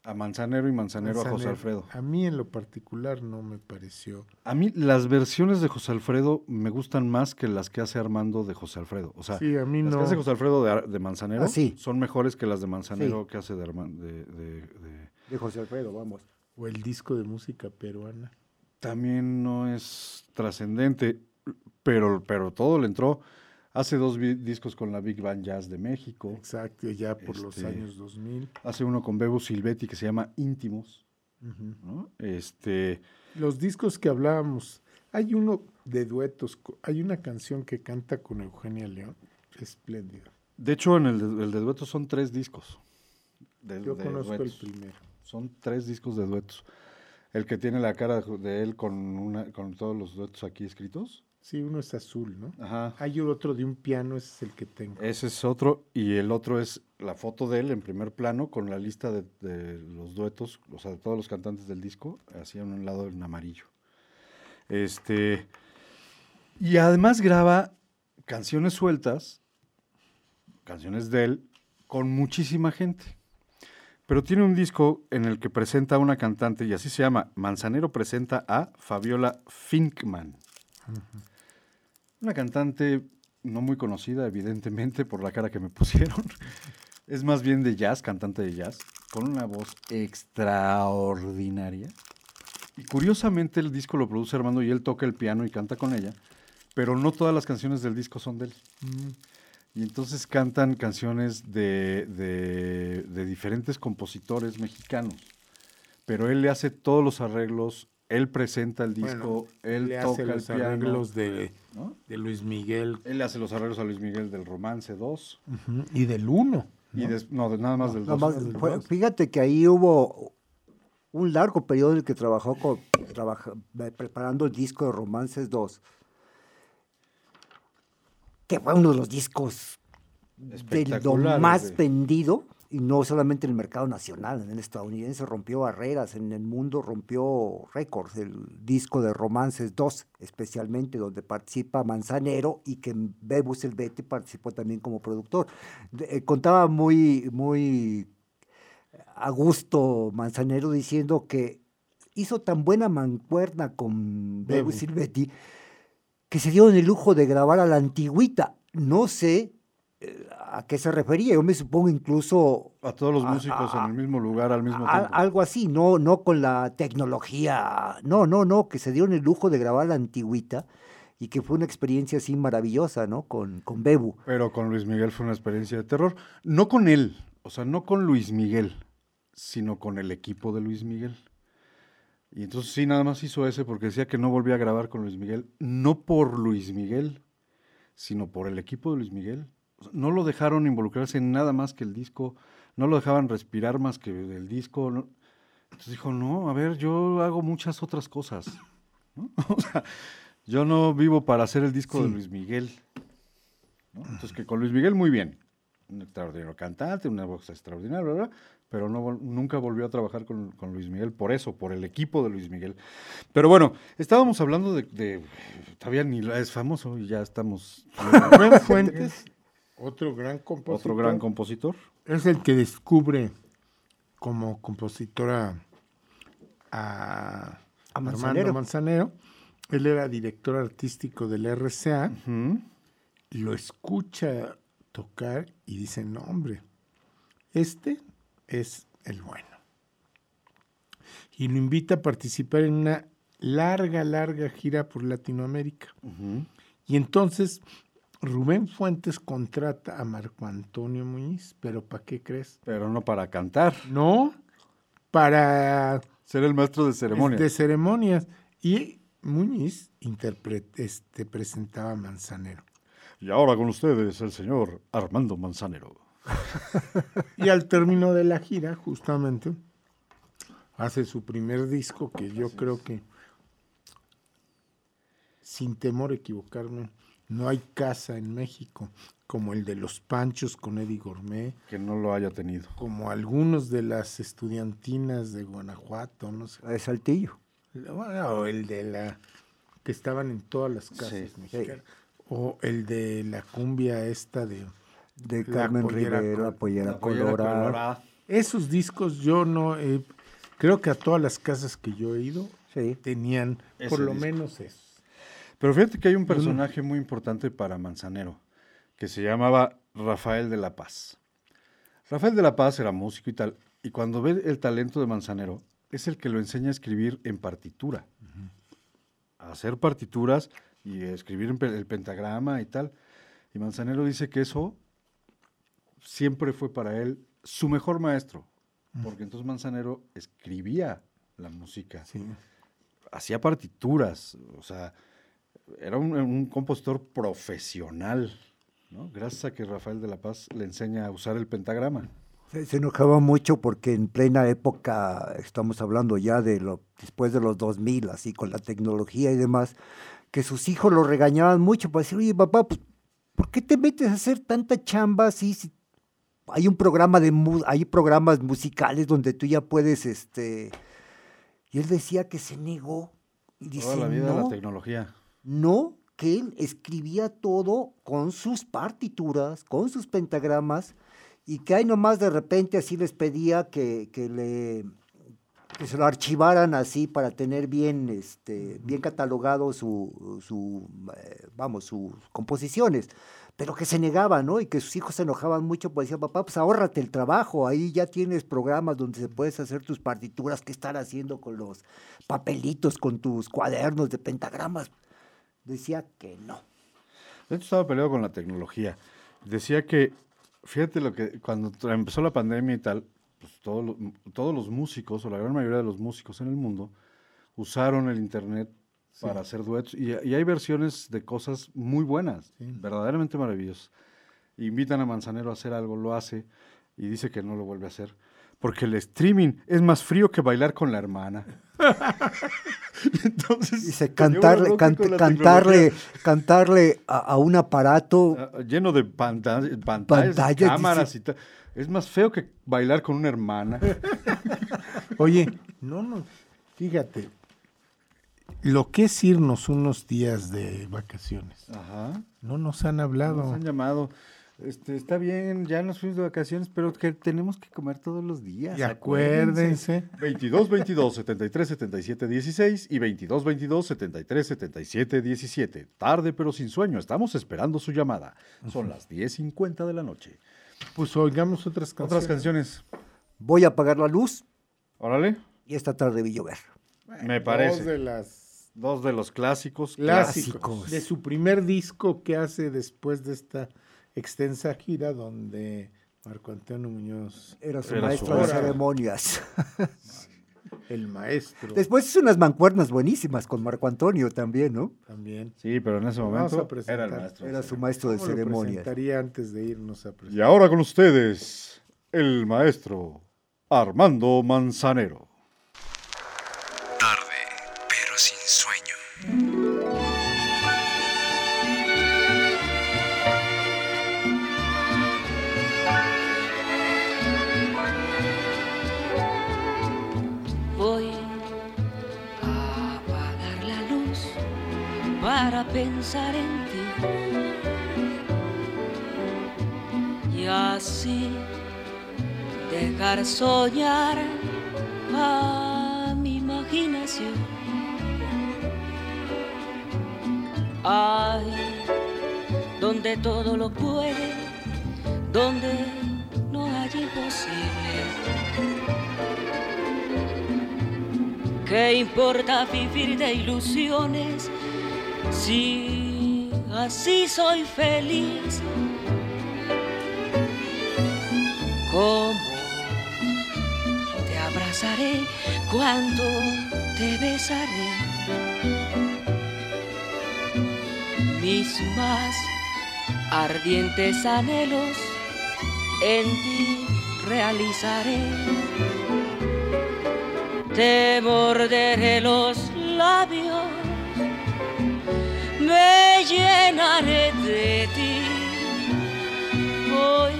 S4: a Manzanero y Manzanero, a José. Alfredo.
S5: A mí en lo particular no me pareció.
S4: A mí las versiones de José Alfredo me gustan más que las que hace Armando de José Alfredo. O sea,
S5: Sí, a mí
S4: las
S5: no.
S4: que hace José Alfredo de, Manzanero
S6: Ah, sí.
S4: son mejores que las de Manzanero que hace de, Arman- de- de- de-
S6: De José Alfredo, vamos.
S5: O el disco de música peruana.
S4: También no es trascendente, pero, pero todo le entró. Hace dos discos con la Big Band Jazz de México.
S5: Exacto, ya por los
S4: Este,
S5: años 2000.
S4: Hace uno con Bebo Silvetti que se llama Íntimos. Este,
S5: Los discos que hablábamos, hay uno de duetos, hay una canción que canta con Eugenia León, espléndido.
S4: de hecho, en el de, el de duetos son tres discos. de-
S5: Yo
S4: de
S5: conozco
S4: duetos.
S5: el primero.
S4: Son tres discos de duetos. El que tiene la cara de él con, una, con todos los duetos aquí escritos.
S5: Sí, uno es azul, ¿no?
S4: Ajá.
S5: Hay otro de un piano, ese es el que tengo.
S4: Ese es otro. Y el otro es la foto de él en primer plano con la lista de, de los duetos, o sea, de todos los cantantes del disco, así a un lado en amarillo. Este. Y además graba canciones sueltas, canciones de él, con muchísima gente. Pero tiene un disco en el que presenta a una cantante, y así se llama, Manzanero presenta a Fabiola Finkman. Una cantante no muy conocida, evidentemente, por la cara que me *laughs* pusieron. Es más bien de jazz, cantante de jazz, con una voz extraordinaria. Y curiosamente el disco lo produce Armando y él toca el piano y canta con ella, pero no todas las canciones del disco son de él. Y entonces cantan canciones de, de- de diferentes compositores mexicanos. Pero él le hace todos los arreglos, él presenta el disco, él
S5: le
S4: toca
S5: hace
S4: el
S5: los
S4: piano.
S5: arreglos de,
S4: ¿no?
S5: de Luis Miguel
S4: Él le hace los arreglos a Luis Miguel del Romance 2.
S5: ujú, y del 1.
S4: Y des- no, de- nada más del
S6: Nada
S4: 2.
S6: más, fue- fíjate que ahí hubo un largo periodo en el que trabajó con, trabaja- preparando el disco de Romances 2, que fue uno de los discos de lo
S4: Espectaculares,
S6: más
S4: de-
S6: vendido, y no solamente en el mercado nacional, en el estadounidense rompió barreras, en el mundo rompió récords, el disco de Romances 2, especialmente donde participa Manzanero y que Bebu Silvetti participó también como productor. Eh, contaba muy, muy a gusto Manzanero diciendo que hizo tan buena mancuerna con Bebu
S5: Bebu.
S6: Silvetti que se dieron el lujo de grabar a la antigüita. No sé eh, a qué se refería, yo me supongo incluso
S4: A todos los
S6: a-
S4: músicos
S6: a-
S4: en el mismo lugar al mismo
S6: a-
S4: tiempo.
S6: algo así, no, no con la tecnología, no, no, no, que se dieron el lujo de grabar la antigüita y que fue una experiencia así maravillosa, ¿no? Con, con Bebu.
S4: Pero con Luis Miguel fue una experiencia de terror. No con él, o sea, no con Luis Miguel, sino con el equipo de Luis Miguel. Y entonces sí, nada más hizo ese porque decía que no volvía a grabar con Luis Miguel, no por Luis Miguel, sino por el equipo de Luis Miguel. O sea, no lo dejaron involucrarse en nada más que el disco, no lo dejaban respirar más que el disco. no. Entonces dijo, no, a ver, yo hago muchas otras cosas. ¿no? *laughs* O sea, yo no vivo para hacer el disco de. Luis Miguel. ¿no? Entonces que con Luis Miguel muy bien. un extraordinario cantante, una voz extraordinaria, bla, bla, pero no, nunca volvió a trabajar con, con Luis Miguel por eso, por el equipo de Luis Miguel. Pero bueno, estábamos hablando de, de- todavía ni es famoso y ya estamos... *laughs*
S5: Rubén Fuentes, otro gran compositor.
S4: Otro gran compositor.
S5: es el que descubre como compositora a,
S6: A
S5: Armando
S6: Manzanero.
S5: Manzanero. Él era director artístico del RCA. Lo escucha tocar y dice, no, hombre, este es el bueno. Y lo invita a participar en una larga, larga gira por Latinoamérica. Y entonces Rubén Fuentes contrata a Marco Antonio Muñiz, pero ¿para qué crees?
S4: Pero no para cantar,
S5: No, para
S4: ser el maestro de ceremonia.
S5: de ceremonias. Y Muñiz este, presentaba a Manzanero.
S4: Y ahora con ustedes el señor Armando Manzanero. *laughs*
S5: Y al término de la gira, justamente, hace su primer disco que yo creo que, sin temor a equivocarme, no hay casa en México como el de los Panchos con Eddie Gourmet,
S4: Que no lo haya tenido.
S5: como algunos de las estudiantinas de Guanajuato, no sé.
S6: De Saltillo.
S5: Bueno, o el de la que estaban en todas las casas
S4: Sí,
S5: mexicanas. O el de la cumbia esta de
S6: De
S5: La
S6: Carmen
S5: pollera
S6: Rivera,
S5: col-
S6: Pollera
S4: La pollera
S6: Colorada.
S4: colorada.
S5: Esos discos yo no creo que a todas las casas que yo he ido
S6: Sí.
S5: tenían
S4: Ese
S5: por lo
S4: disco.
S5: menos eso.
S4: Pero fíjate que hay un personaje muy importante para Manzanero, que se llamaba Rafael de la Paz. Rafael de la Paz era músico y tal, y cuando ve el talento de Manzanero, es el que lo enseña a escribir en partitura. A hacer partituras y escribir el pentagrama y tal. Y Manzanero dice que eso siempre fue para él su mejor maestro, porque entonces Manzanero escribía la música hacía partituras, o sea, era un, un compositor profesional, ¿no? Gracias a que Rafael de la Paz le enseña a usar el pentagrama.
S6: Se, se enojaba mucho porque en plena época, estamos hablando ya de lo, después de los 2000, así con la tecnología y demás, que sus hijos lo regañaban mucho para decir, oye papá, pues, ¿por qué te metes a hacer tanta chamba así? Si hay un programa de hay programas musicales donde tú ya puedes, este, y él decía que se negó y dice,
S4: Toda la vida
S6: no,
S4: la tecnología.
S6: no, que él escribía todo con sus partituras, con sus pentagramas, y que ahí nomás de repente así les pedía que, que le que se lo archivaran así para tener bien este bien catalogado su, su eh, vamos sus composiciones pero que se negaban no y que sus hijos se enojaban mucho pues decían papá pues ahórrate el trabajo ahí ya tienes programas donde se puedes hacer tus partituras que estar haciendo con los papelitos con tus cuadernos de pentagramas decía que no.
S4: De hecho, estaba peleado con la tecnología. Decía que, fíjate lo que, cuando empezó la pandemia y tal, pues todos todos los músicos, o la gran mayoría de los músicos en el mundo, usaron el internet para hacer duetos. Y, y hay versiones de cosas muy buenas, verdaderamente maravillosas. Invitan a Manzanero a hacer algo, lo hace, y dice que no lo vuelve a hacer. Porque el streaming es más frío que bailar con la hermana. *laughs* Entonces,
S6: dice cantarle
S4: la
S6: cantarle cantarle a, a un aparato
S4: Ah, lleno de panta- pantallas,
S6: Pantallas,
S4: cámaras
S6: dice.
S4: y tal. Es más feo que bailar con una hermana. *laughs*
S5: Oye, no, no, fíjate, lo que es irnos unos días de vacaciones,
S4: Ajá.
S5: no nos han hablado.
S4: Nos han llamado. Este, está bien, ya nos fuimos de vacaciones, pero que tenemos que comer todos los días.
S5: Y acuérdense,
S4: 22 22 73 77 16 y 22 22 73 77 17. Tarde pero sin sueño. Estamos esperando su llamada. Son las 10:50 de la noche.
S5: pues oigamos otras canciones.
S4: Otras canciones.
S6: voy a apagar la luz
S4: Órale.
S6: y esta tarde vi llover
S4: Me parece.
S5: Dos de las
S4: Dos de los clásicos.
S5: clásicos,
S6: Clásicos.
S5: de su primer disco que hace después de esta extensa gira donde Marco Antonio Muñoz,
S6: era su
S4: Era su
S6: maestro de ceremonias *laughs*
S5: el maestro,
S6: después hizo unas mancuernas buenísimas con Marco Antonio también no
S5: también.
S4: Sí, pero en ese momento era el maestro.
S6: era su maestro de
S5: ¿Cómo lo
S6: ceremonias
S5: presentaría antes de irnos a
S4: Y ahora con ustedes, el maestro Armando Manzanero.
S3: Pensar en ti. Y así dejar soñar a mi imaginación. Ay, donde todo lo puede, donde no hay imposible. ¿Qué importa vivir de ilusiones si así soy feliz? ¿Cómo te abrazaré cuando te besaré? Mis más ardientes anhelos en ti realizaré. Te morderé los labios, me llenaré de ti. Voy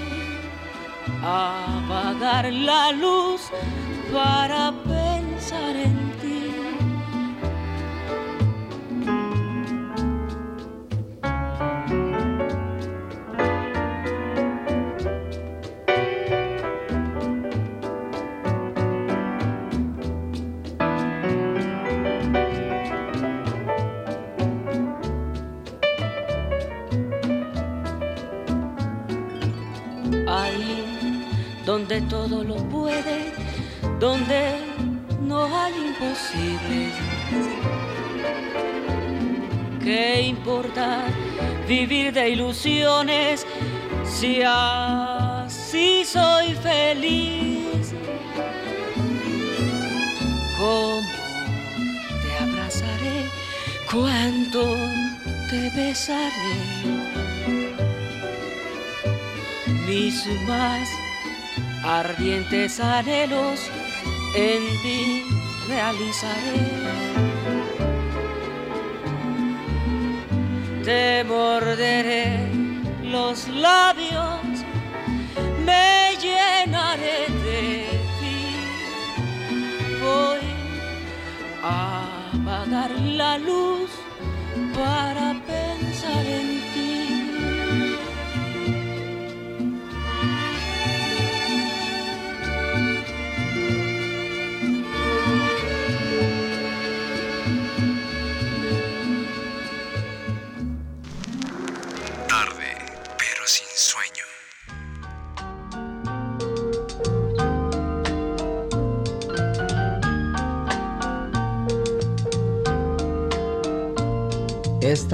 S3: a apagar la luz para pensar en ti. Donde todo lo puede, donde no hay imposibles. ¿Qué importa vivir de ilusiones si así soy feliz? ¿Cómo te abrazaré? ¿Cuánto te besaré? mis más ardientes anhelos en ti realizaré. Te morderé los labios, me llenaré de ti. Voy a apagar la luz para pensar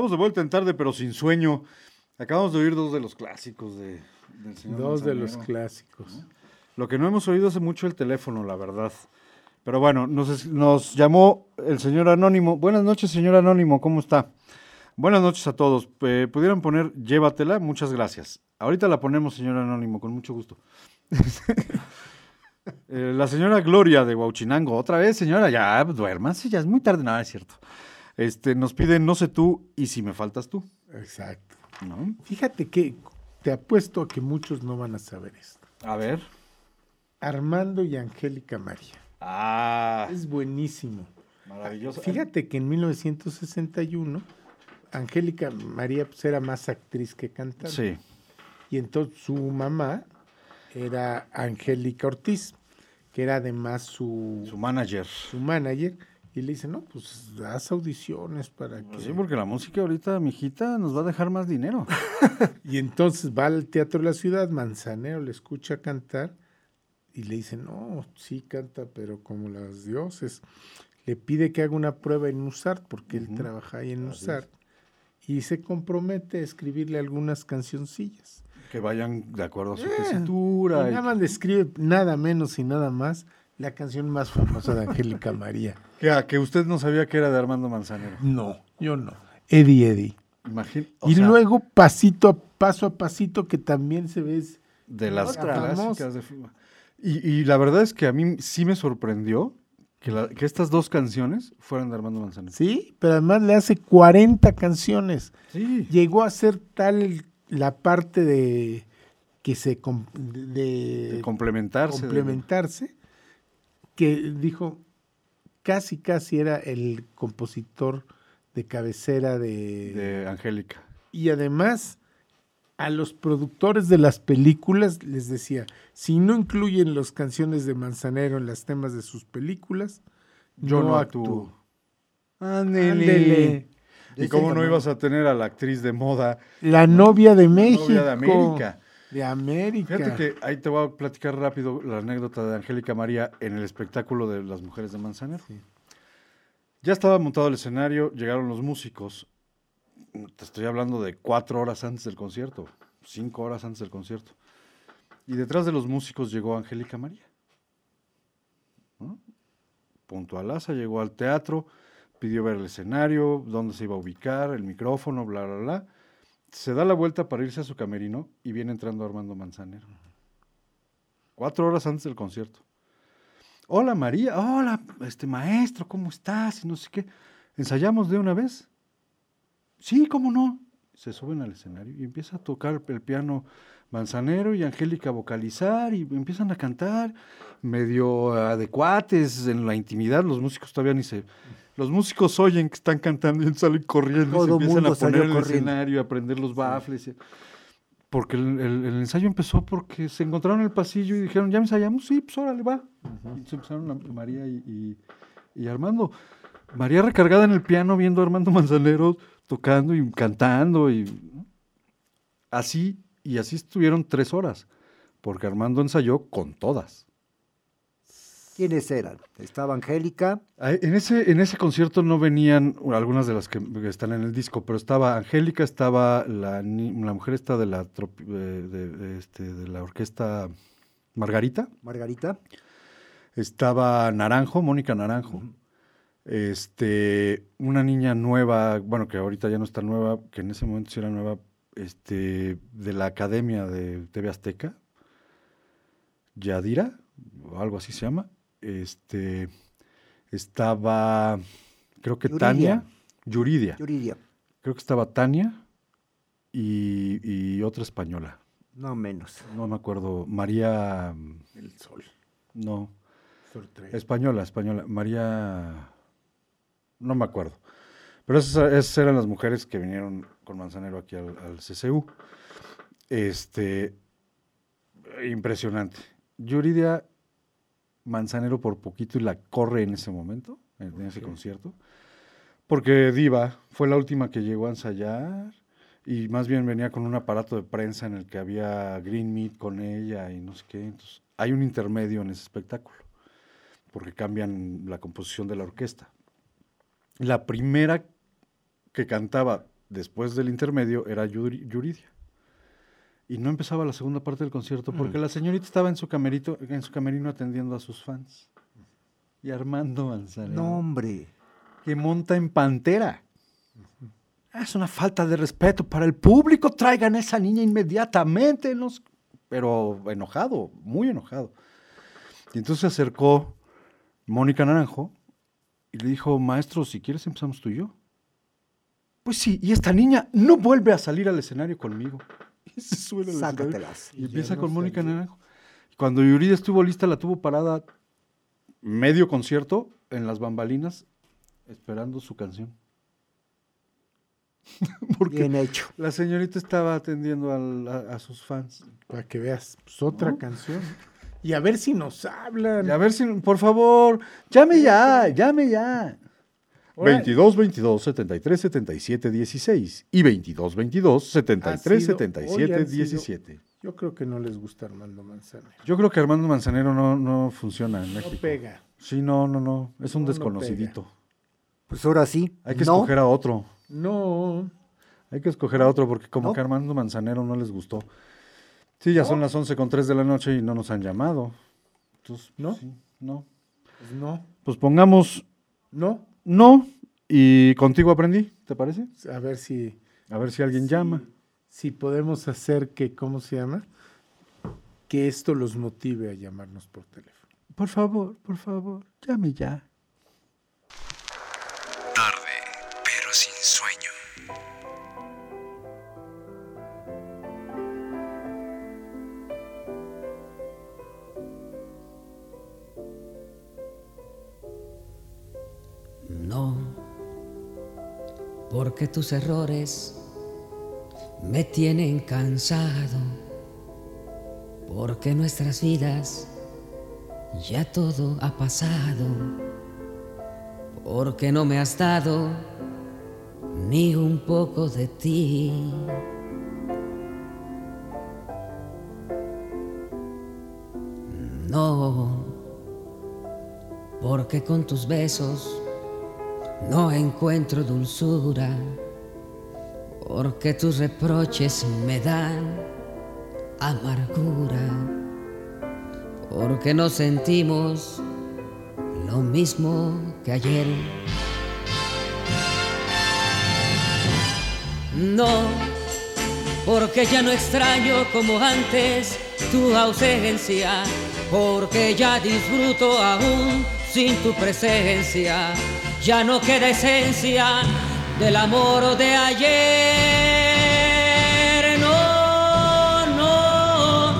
S4: Estamos de vuelta en tarde, pero sin sueño. Acabamos de oír dos de los clásicos de, del señor
S5: Dos de los clásicos.
S4: Lo que no hemos oído hace mucho el teléfono, la verdad. Pero bueno, nos, llamó el señor Anónimo. Buenas noches, señor Anónimo, ¿cómo está? Buenas noches a todos. Eh, ¿Pudieran poner Llévatela? Muchas gracias. Ahorita la ponemos, señor Anónimo, con mucho gusto. *laughs* Eh, la señora Gloria de Huauchinango. Otra vez, señora, ya duérmase, ya es muy tarde. No, es cierto. Este, nos piden No sé tú y si me faltas tú.
S5: Exacto.
S4: ¿no?
S5: Fíjate que te apuesto a que muchos no van a saber esto.
S4: A ver.
S5: Armando y Angélica María.
S4: Ah,
S5: Es buenísimo.
S4: maravilloso.
S5: Fíjate que en 1961 Angélica María pues, era más actriz que cantante.
S4: Sí.
S5: Y entonces su mamá era Angélica Ortiz, que era además su,
S4: Su manager.
S5: su manager. Y le dice, no, pues haz audiciones para que...
S4: Pues sí, porque la música ahorita, mijita, nos va a dejar más dinero. *laughs*
S5: Y entonces va al Teatro de la Ciudad, Manzanero le escucha cantar y le dice, no, sí canta, pero como las dioses. Le pide que haga una prueba en USART, porque él trabaja ahí en USART, y se compromete a escribirle algunas cancioncillas.
S4: Que vayan de acuerdo a su
S5: Eh,
S4: tesitura.
S5: Y- nada más le escribe nada menos y nada más la canción más famosa de Angélica *laughs* María.
S4: que, ah, que usted no sabía que era de Armando Manzanero.
S5: No, yo no. Eddie Eddie.
S4: Imagina.
S5: y luego pasito a paso a pasito que también se ve
S4: de las clásicas de fútbol. Y, y la verdad es que a mí sí me sorprendió que, la- que estas dos canciones fueran de Armando Manzanero.
S5: Sí, pero además le hace 40 canciones.
S4: Sí.
S5: Llegó a ser tal la parte de que se de,
S4: De complementarse. de-
S5: complementarse que dijo casi casi era el compositor de cabecera de,
S4: de Angélica.
S5: y además a los productores de las películas les decía si no incluyen las canciones de Manzanero en los temas de sus películas
S4: Yo no,
S5: actúo.
S4: actúo. Ándele.
S5: Ándele.
S4: Y cómo no ibas a tener a la actriz de moda,
S5: La novia de México.
S4: novia de América.
S5: De América.
S4: Fíjate que ahí te voy a platicar rápido la anécdota de Angélica María en el espectáculo de las mujeres de Manzanero. Ya estaba montado el escenario, llegaron los músicos. Te estoy hablando de cuatro horas antes del concierto, cinco horas antes del concierto. Y detrás de los músicos llegó Angélica María. ¿no? Puntualaza, llegó al teatro, pidió ver el escenario, dónde se iba a ubicar, el micrófono, bla, bla, bla. Se da la vuelta para irse a su camerino y viene entrando Armando Manzanero. Cuatro horas antes del concierto. Hola María, hola, este maestro, ¿cómo estás? Y no sé qué. ¿Ensayamos de una vez? Sí, ¿cómo no? Se suben al escenario y empieza a tocar el piano Manzanero y Angélica vocalizar y empiezan a cantar medio adecuates en la intimidad. Los músicos todavía ni se... Los músicos oyen que están cantando y *laughs* salen corriendo y se
S6: Todo
S4: empiezan a poner en el escenario, a prender los baffles. y- Porque el, el- el ensayo empezó porque se encontraron en el pasillo y dijeron, ¿ya ensayamos? Sí, pues órale, va. Y se empezaron María y, y- y Armando. María recargada en el piano viendo a Armando Manzanero tocando y cantando y así, y así estuvieron tres horas, porque Armando ensayó con todas.
S6: ¿Quiénes eran? Estaba Angélica,
S4: En ese, en ese concierto no venían algunas de las que están en el disco, pero estaba Angélica, estaba la, la mujer esta de la, de, de- de este, de la orquesta Margarita,
S6: Margarita.
S4: estaba Naranjo, Mónica Naranjo, este, una niña nueva, bueno, que ahorita ya no está nueva, que en ese momento sí era nueva, este, de la Academia de TV Azteca, Yadira, o algo así se llama, este, estaba, creo que
S6: Yuridia.
S4: Tania, Yuridia,
S6: Yuridia.
S4: creo que estaba Tania y, y otra española,
S6: No menos.
S4: no me acuerdo, María,
S5: El sol.
S4: no,
S5: Sol.
S4: Española, española. María. No me acuerdo. Pero esas, esas eran las mujeres que vinieron con Manzanero aquí al, al CCU. Este, impresionante. Yuridia Manzanero por poquito y la corre en ese momento, en ese concierto. Porque Diva fue la última que llegó a ensayar y más bien venía con un aparato de prensa en el que había Green Meat con ella y no sé qué. Entonces, hay un intermedio en ese espectáculo, porque cambian la composición de la orquesta. La primera que cantaba después del intermedio era Yuri- Yuridia. Y no empezaba la segunda parte del concierto porque la señorita estaba en su camerito, en su camerino atendiendo a sus fans. Y Armando Manzanero
S6: No, hombre.
S4: que monta en pantera. Es una falta de respeto para el público. Traigan a esa niña inmediatamente. nos- Pero enojado, muy enojado. Y entonces se acercó Mónica Naranjo y le dijo, maestro, si quieres empezamos tú y yo. Pues sí, y esta niña no vuelve a salir al escenario conmigo. *laughs* Y se sube al escenario
S6: Sácatelas.
S4: Y empieza con Mónica Naranjo. Cuando Yuridia estuvo lista, la tuvo parada medio concierto en las bambalinas esperando su canción. *laughs* Porque
S6: Bien hecho.
S4: la señorita estaba atendiendo al- a, a sus fans.
S5: Para que veas, pues otra canción. Y a ver si nos hablan.
S4: Y a ver si, por favor, llame ya, llame ya.
S5: Ahora-
S4: 22 22 73 77 16 y 22 22 73
S5: Ha sido- hoy
S4: 77
S5: han sido-
S4: 17.
S5: Yo creo que no les gusta Armando Manzanero.
S4: Yo creo que Armando Manzanero no, no funciona en México.
S5: No pega.
S4: Sí, no, no, no. Es un
S5: No, no
S4: desconocidito.
S6: Pues ahora sí.
S4: Hay que
S6: no.
S4: escoger a otro.
S5: No.
S4: Hay que escoger a otro porque como
S6: No.
S4: que Armando Manzanero no les gustó. Sí, ya son las 11 con 3 de la noche y no nos han llamado. Entonces,
S5: ¿No?
S4: sí, no.
S5: Pues no.
S4: Pues pongamos
S5: No.
S4: No y contigo aprendí, ¿te parece?
S5: A ver si,
S4: A ver si alguien llama.
S5: si podemos hacer que, ¿cómo se llama? Que esto los motive a llamarnos por teléfono.
S4: Por favor, por favor, llame ya.
S9: Porque tus errores me tienen cansado, porque nuestras vidas ya todo ha pasado, porque no me has dado ni un poco de ti. No, porque con tus besos no encuentro dulzura, porque tus reproches me dan amargura, porque no sentimos lo mismo que ayer. No, porque ya no extraño como antes tu ausencia, porque ya disfruto aún sin tu presencia, ya no queda esencia del amor de ayer. No, no,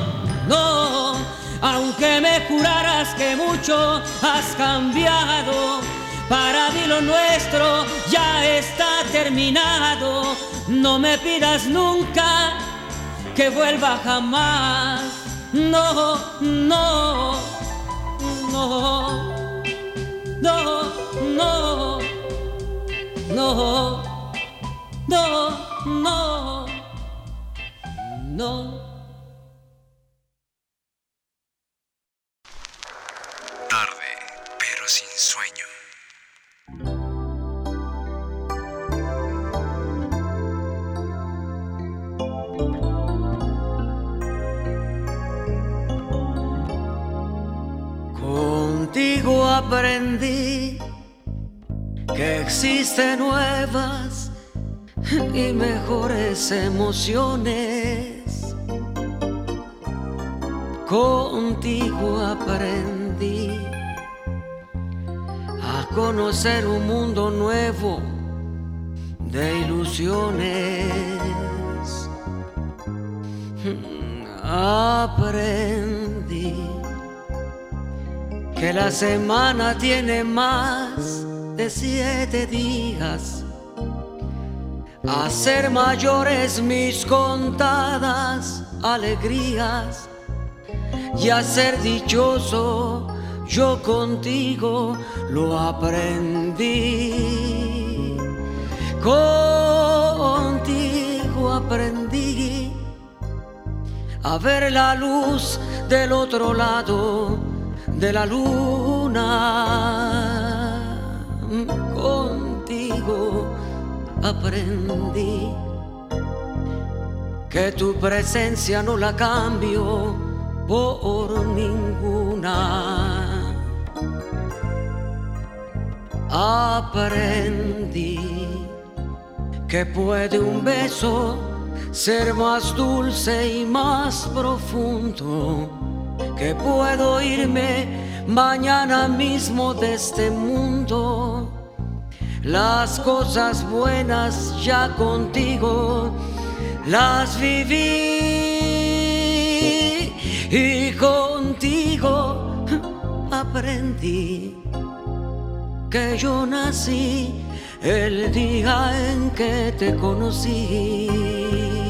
S9: no, aunque me juraras que mucho has cambiado, para mí lo nuestro ya está terminado. No me pidas nunca que vuelva jamás. No, no, no, no, no, no, no, no, no.
S1: Tarde, pero sin sueño.
S7: Contigo aprendí existen nuevas y mejores emociones. Contigo aprendí a conocer un mundo nuevo de ilusiones. Aprendí que la semana tiene más de siete días
S3: hacer mayores mis contadas alegrías y a ser dichoso yo contigo lo aprendí. Contigo aprendí a ver la luz del otro lado de la luna. Contigo aprendí que tu presencia no la cambio por ninguna. Aprendí que puede un beso ser más dulce y más profundo, que puedo irme mañana mismo de este mundo. Las cosas buenas ya contigo las viví y contigo aprendí que yo nací el día en que te conocí.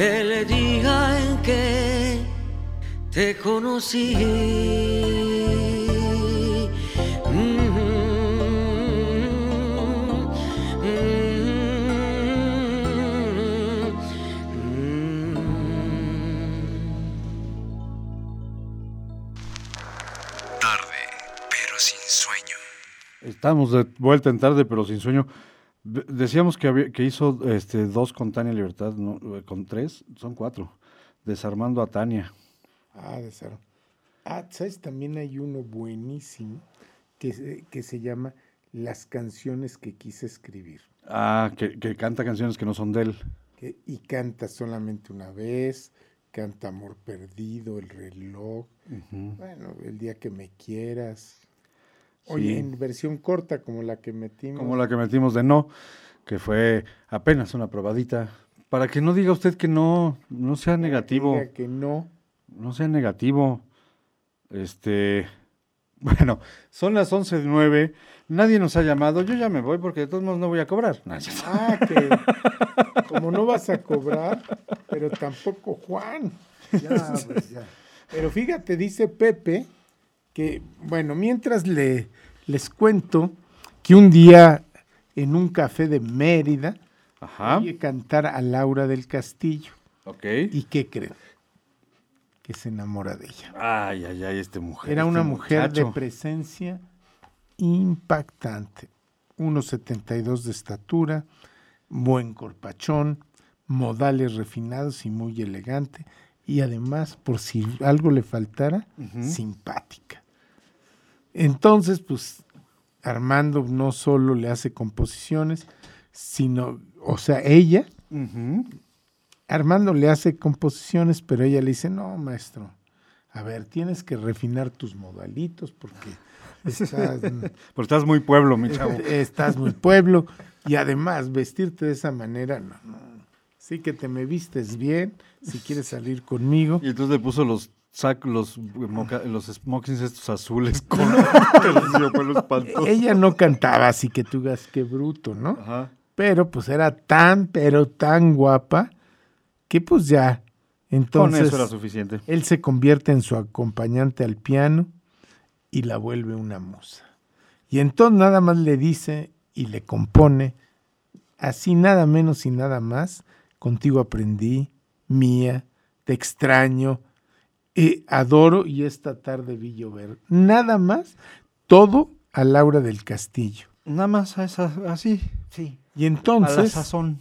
S3: el día en que te conocí.
S1: Tarde, pero sin sueño.
S4: Estamos de vuelta en tarde, pero sin sueño. De- Decíamos que, había- que hizo este, dos con Tania Libertad, ¿no? Eh, con tres, son cuatro. Desarmando a Tania.
S5: Ah, de ser. Ah, ¿sabes? También hay uno buenísimo que, se- que se llama Las canciones que quise escribir.
S4: Ah, que, que canta canciones que no son de él.
S5: que- y canta solamente una vez, canta Amor Perdido, El Reloj, bueno, El Día que Me Quieras. Oye,
S4: Sí.
S5: en versión corta como la que metimos.
S4: Como la que metimos de no, que fue apenas una probadita. Para que no diga usted que no, no sea negativo.
S5: Diga que no.
S4: No sea negativo. Este. *laughs* Bueno, son las 11.09. Nadie nos ha llamado. Yo ya me voy porque de todos modos no voy a cobrar. No.
S5: Ah, que *laughs* como no vas a cobrar, pero tampoco Juan.
S6: Ya, pues, ya.
S5: Pero fíjate, dice Pepe, que, bueno, mientras le, les cuento que un día en un café de Mérida,
S4: Ajá.
S5: oye cantar a Laura del Castillo.
S4: Ok.
S5: ¿Y qué creen? Que se enamora de ella.
S4: Ay, ay, ay, este mujer.
S5: Era
S4: este
S5: una mujer de presencia impactante. 1,72 de estatura, buen corpachón, modales refinados y muy elegante. Y además, por si algo le faltara, simpática. Entonces, pues, Armando no solo le hace composiciones, sino, o sea, ella. Armando le hace composiciones, pero ella le dice, no, maestro, a ver, tienes que refinar tus modalitos porque estás, *laughs*
S4: Pero estás muy pueblo, mi chavo. *laughs*
S5: estás muy pueblo y además vestirte de esa manera, no, no. Sí que te me vistes bien, si quieres salir conmigo.
S4: Y entonces le puso los los, moca- los smokings estos azules *laughs* con terciopelo espantoso.
S5: Ella no cantaba así que tú digas qué bruto, ¿no?
S4: Ajá.
S5: Pero pues era tan, pero tan guapa que pues ya.
S4: Con
S5: Entonces,
S4: eso era suficiente.
S5: Él se convierte en su acompañante al piano y la vuelve una musa. Y entonces nada más le dice y le compone, así nada menos y nada más, contigo aprendí, mía, te extraño, eh, adoro y esta tarde vi llover. Nada más, todo a Laura del Castillo.
S4: Nada más a esa, así,
S6: Sí.
S5: Y
S4: a la
S5: entonces
S4: sazón.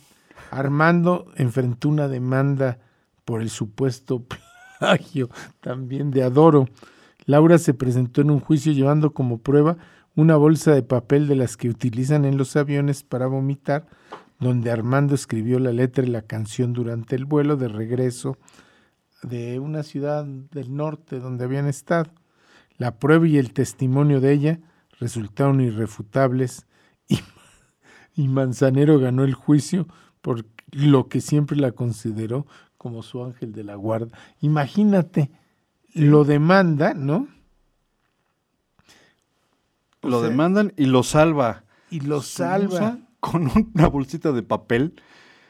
S5: Armando enfrentó una demanda por el supuesto *laughs* plagio también de Adoro. Laura se presentó en un juicio llevando como prueba una bolsa de papel de las que utilizan en los aviones para vomitar, donde Armando escribió la letra y la canción durante el vuelo de regreso de una ciudad del norte donde habían estado. La prueba y el testimonio de ella resultaron irrefutables y, y Manzanero ganó el juicio por lo que siempre la consideró como su ángel de la guarda. Imagínate, lo demanda, ¿no? O
S4: Lo
S5: sea,
S4: demandan y lo salva.
S5: Y lo salva
S4: Con una bolsita de papel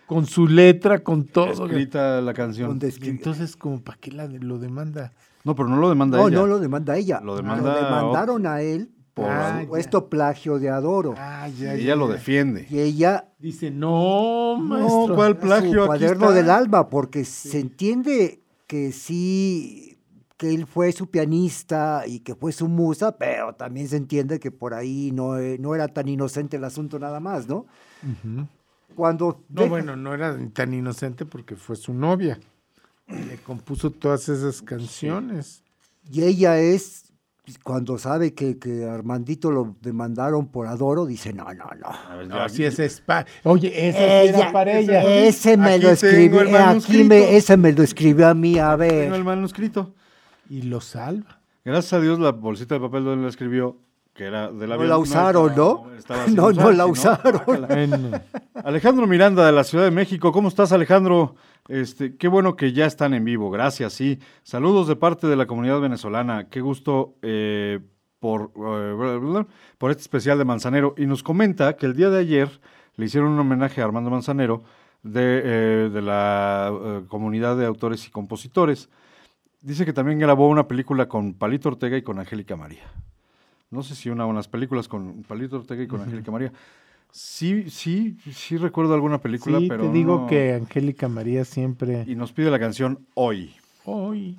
S5: con su letra, con todo.
S4: escrita la canción.
S5: Entonces, como para qué la lo demanda?
S4: No, pero no lo demanda
S6: No,
S4: ella.
S6: no lo demanda ella.
S4: Lo demanda
S6: demandaron a él por
S5: Ah,
S6: supuesto plagio de Adoro.
S5: Ah, ya,
S4: Y
S5: ya,
S4: ella lo defiende.
S6: Y ella
S5: Dice, no,
S4: No,
S5: maestro.
S4: ¿cuál plagio?
S6: su
S4: Aquí
S6: cuaderno
S4: está.
S6: del alma, porque se entiende que sí, que él fue su pianista y que fue su musa, pero también se entiende que por ahí no, eh, no era tan inocente el asunto nada más, ¿no?
S5: Ujú.
S6: Cuando
S5: No,
S6: deja-
S5: bueno, no era tan inocente porque fue su novia. Le compuso todas esas canciones.
S6: y ella es, cuando sabe que, que Armandito lo demandaron por Adoro, dice, no, no, no.
S4: A ver,
S5: No,
S4: ya-
S5: si ese es pa- Oye, ese sí era para ella.
S6: Ese me
S4: Aquí
S6: lo
S4: tengo
S6: escribió, eh, aquí me, ese me lo escribió a mí, a
S4: Tengo
S6: ver.
S4: el manuscrito.
S5: Y lo salva.
S4: Gracias a Dios la bolsita de papel donde la escribió, que era de la
S6: No la usaron, ¿no?
S4: estaba *laughs*
S6: No, no la usaron.
S4: Alejandro Miranda de la Ciudad de México, ¿cómo estás Alejandro? Este, qué bueno que ya están en vivo, gracias, sí. Saludos de parte de la comunidad venezolana, qué gusto eh, por, eh, por este especial de Manzanero. Y nos comenta que el día de ayer le hicieron un homenaje a Armando Manzanero de, eh, de la comunidad de autores y compositores. Dice que también grabó una película con Palito Ortega y con Angélica María. No sé si una unas películas con Palito Ortega y con Angélica María. Sí, sí, sí recuerdo alguna película,
S5: sí,
S4: pero
S5: te digo
S4: no-
S5: que Angélica María siempre...
S4: Y nos pide la canción Hoy.
S5: Hoy.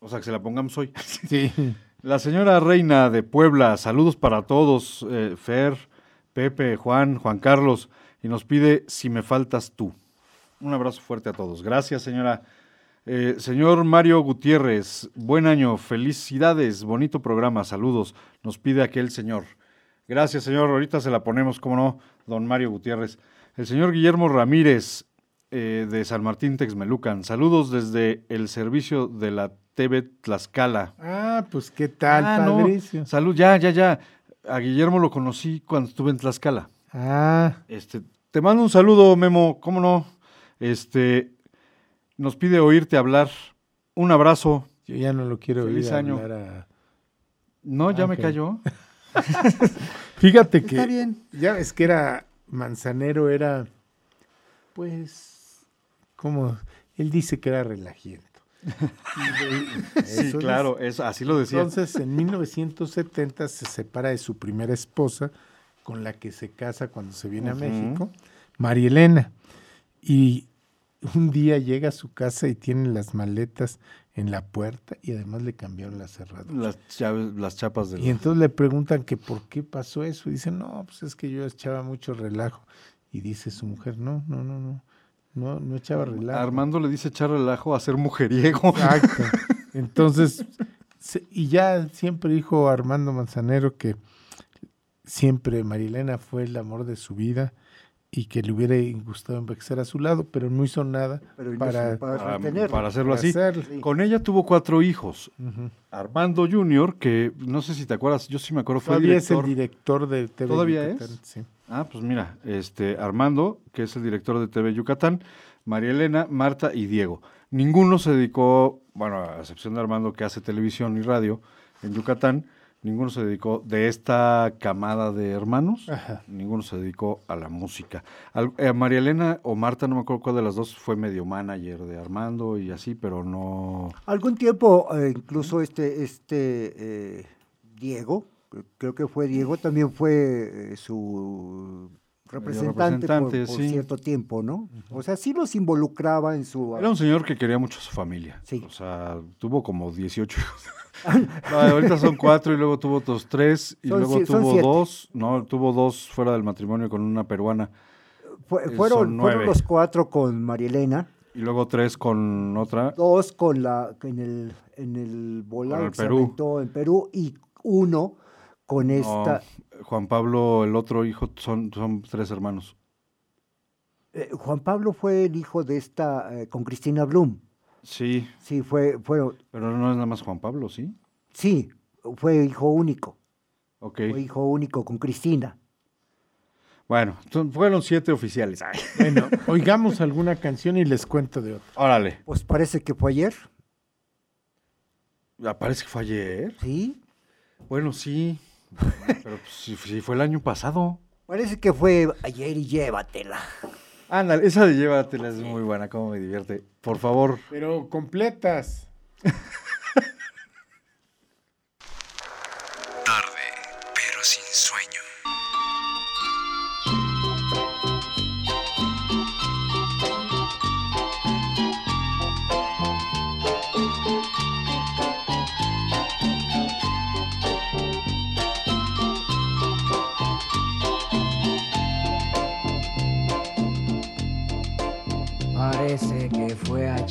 S4: O sea, que se la pongamos hoy. *laughs*
S5: Sí.
S4: La señora Reina de Puebla, saludos para todos, eh, Fer, Pepe, Juan, Juan Carlos, y nos pide Si me faltas tú. Un abrazo fuerte a todos. Gracias, señora. Eh, señor Mario Gutiérrez, buen año, felicidades, bonito programa, saludos, nos pide aquel señor. Gracias, señor, ahorita se la ponemos, como no, don Mario Gutiérrez. El señor Guillermo Ramírez, eh, de San Martín Texmelucan, saludos desde el servicio de la TV Tlaxcala.
S5: Ah, pues qué tal,
S4: Ah, no. Salud, ya, ya, ya. A Guillermo lo conocí cuando estuve en Tlaxcala.
S5: Ah,
S4: Este, te mando un saludo, Memo, ¿cómo no? Este, nos pide oírte hablar. Un abrazo.
S5: yo ya no lo quiero
S4: Feliz
S5: oír
S4: año.
S5: hablar a-
S4: No, ya me
S5: Ok.
S4: cayó. *laughs*
S5: Fíjate que
S6: Está bien.
S5: ya ves que era Manzanero era pues como él dice que era relajiento. *laughs*
S4: Sí,
S5: Eso
S4: claro, es, así lo decía.
S5: Entonces, en 1970 se separa de su primera esposa, con la que se casa cuando se viene a México, María Elena. Y un día llega a su casa y tiene las maletas en la puerta y además le cambiaron la cerradura.
S4: las, llaves- las chapas del...
S5: Y entonces le preguntan que por qué pasó eso. Y dice, no, pues es que yo echaba mucho relajo. Y dice su mujer, no, no, no, no, no, no echaba relajo.
S4: Armando le dice echar relajo a ser mujeriego.
S5: Exacto. *laughs* Entonces, se- y ya siempre dijo Armando Manzanero que siempre Marilena fue el amor de su vida y que le hubiera gustado envejecer a su lado, pero no hizo nada
S6: Pero
S5: para,
S6: para
S4: para,
S6: retenerlo.
S4: para hacerlo
S5: para
S4: así.
S5: hacerlo.
S4: Con ella tuvo cuatro hijos. Armando Jr., que no sé si te acuerdas, yo sí me acuerdo, fue
S5: Todavía es el
S4: director.
S5: director de TV
S4: ¿Todavía
S5: Yucatán,
S4: es?
S5: sí.
S4: Ah, pues mira, este Armando, que es el director de TV Yucatán, María Elena, Marta y Diego. Ninguno se dedicó, bueno, a excepción de Armando que hace televisión y radio en Yucatán, ninguno se dedicó de esta camada de hermanos,
S5: Ajá.
S4: ninguno se dedicó a la música. Al- eh, María Elena o Marta, no me acuerdo cuál de las dos, fue medio manager de Armando y así, pero no...
S6: Algún tiempo, eh, incluso este, este eh, Diego, cre- creo que fue Diego, también fue su representante, por,
S4: representante,
S6: por
S4: sí.
S6: cierto tiempo, ¿no? O sea, sí los involucraba en su...
S4: Era un señor que quería mucho a su familia.
S6: Sí.
S4: O sea, tuvo como 18 hijos. *laughs* No, ahorita son cuatro y luego tuvo otros tres y
S6: Son
S4: luego tuvo dos. No, tuvo dos fuera del matrimonio con una peruana eh,
S6: fueron, fueron los cuatro con Marielena,
S4: y luego tres con otra.
S6: dos con la en el en el aventó en Perú y uno con
S4: No,
S6: esta
S4: Juan Pablo, el otro hijo, son, son tres hermanos.
S6: eh, Juan Pablo fue el hijo de esta eh, con Cristina Blum.
S4: Sí,
S6: Sí, fue fue
S4: pero no es nada más Juan Pablo, ¿sí?
S6: sí, fue hijo único.
S4: Ok.
S6: Fue hijo único con Cristina.
S4: Bueno, son- fueron siete oficiales. Ay,
S5: Bueno, oigamos alguna canción y les cuento de otra.
S4: Órale.
S6: Pues parece que fue ayer,
S4: Ah, Parece que fue ayer.
S6: ¿sí?
S4: Bueno, sí. Pero pues, si, si fue el año pasado.
S6: Parece que fue ayer y llévatela.
S4: Ándale, esa de llévatela es muy buena, cómo me divierte. Por favor.
S5: Pero completas. *laughs*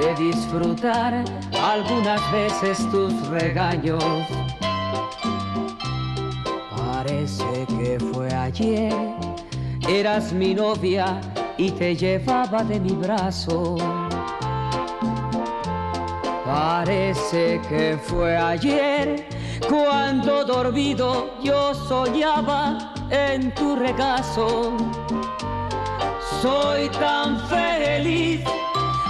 S9: de disfrutar algunas veces tus regaños. Parece que fue ayer, eras mi novia y te llevaba de mi brazo. Parece que fue ayer cuando dormido yo soñaba en tu regazo. Soy tan feliz,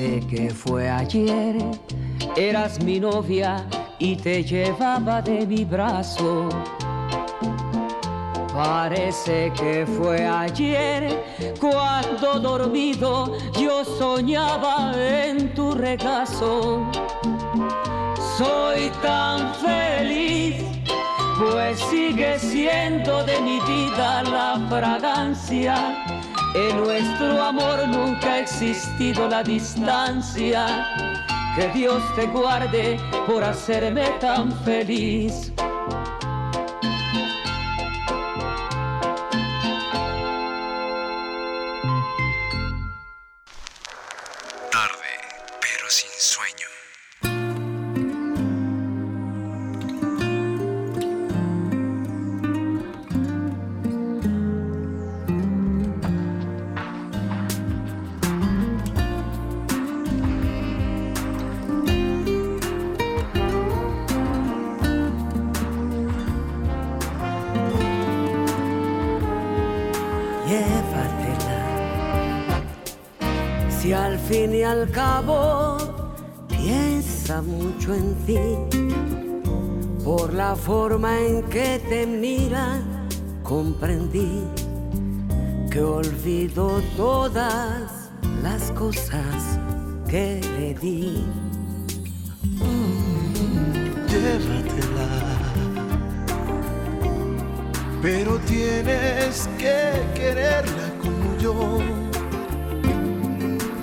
S9: Parece que fue ayer, eras mi novia y te llevaba de mi brazo. Parece que fue ayer cuando dormido yo soñaba en tu regazo. Soy tan feliz, pues sigue siendo de mi vida la fragancia. En nuestro amor nunca ha existido la distancia. Que Dios te guarde por hacerme tan feliz.
S7: Al cabo piensa mucho en ti, por la forma en que te mira, comprendí que olvido todas las cosas que le di.
S10: llévatela. Pero tienes que quererla como yo.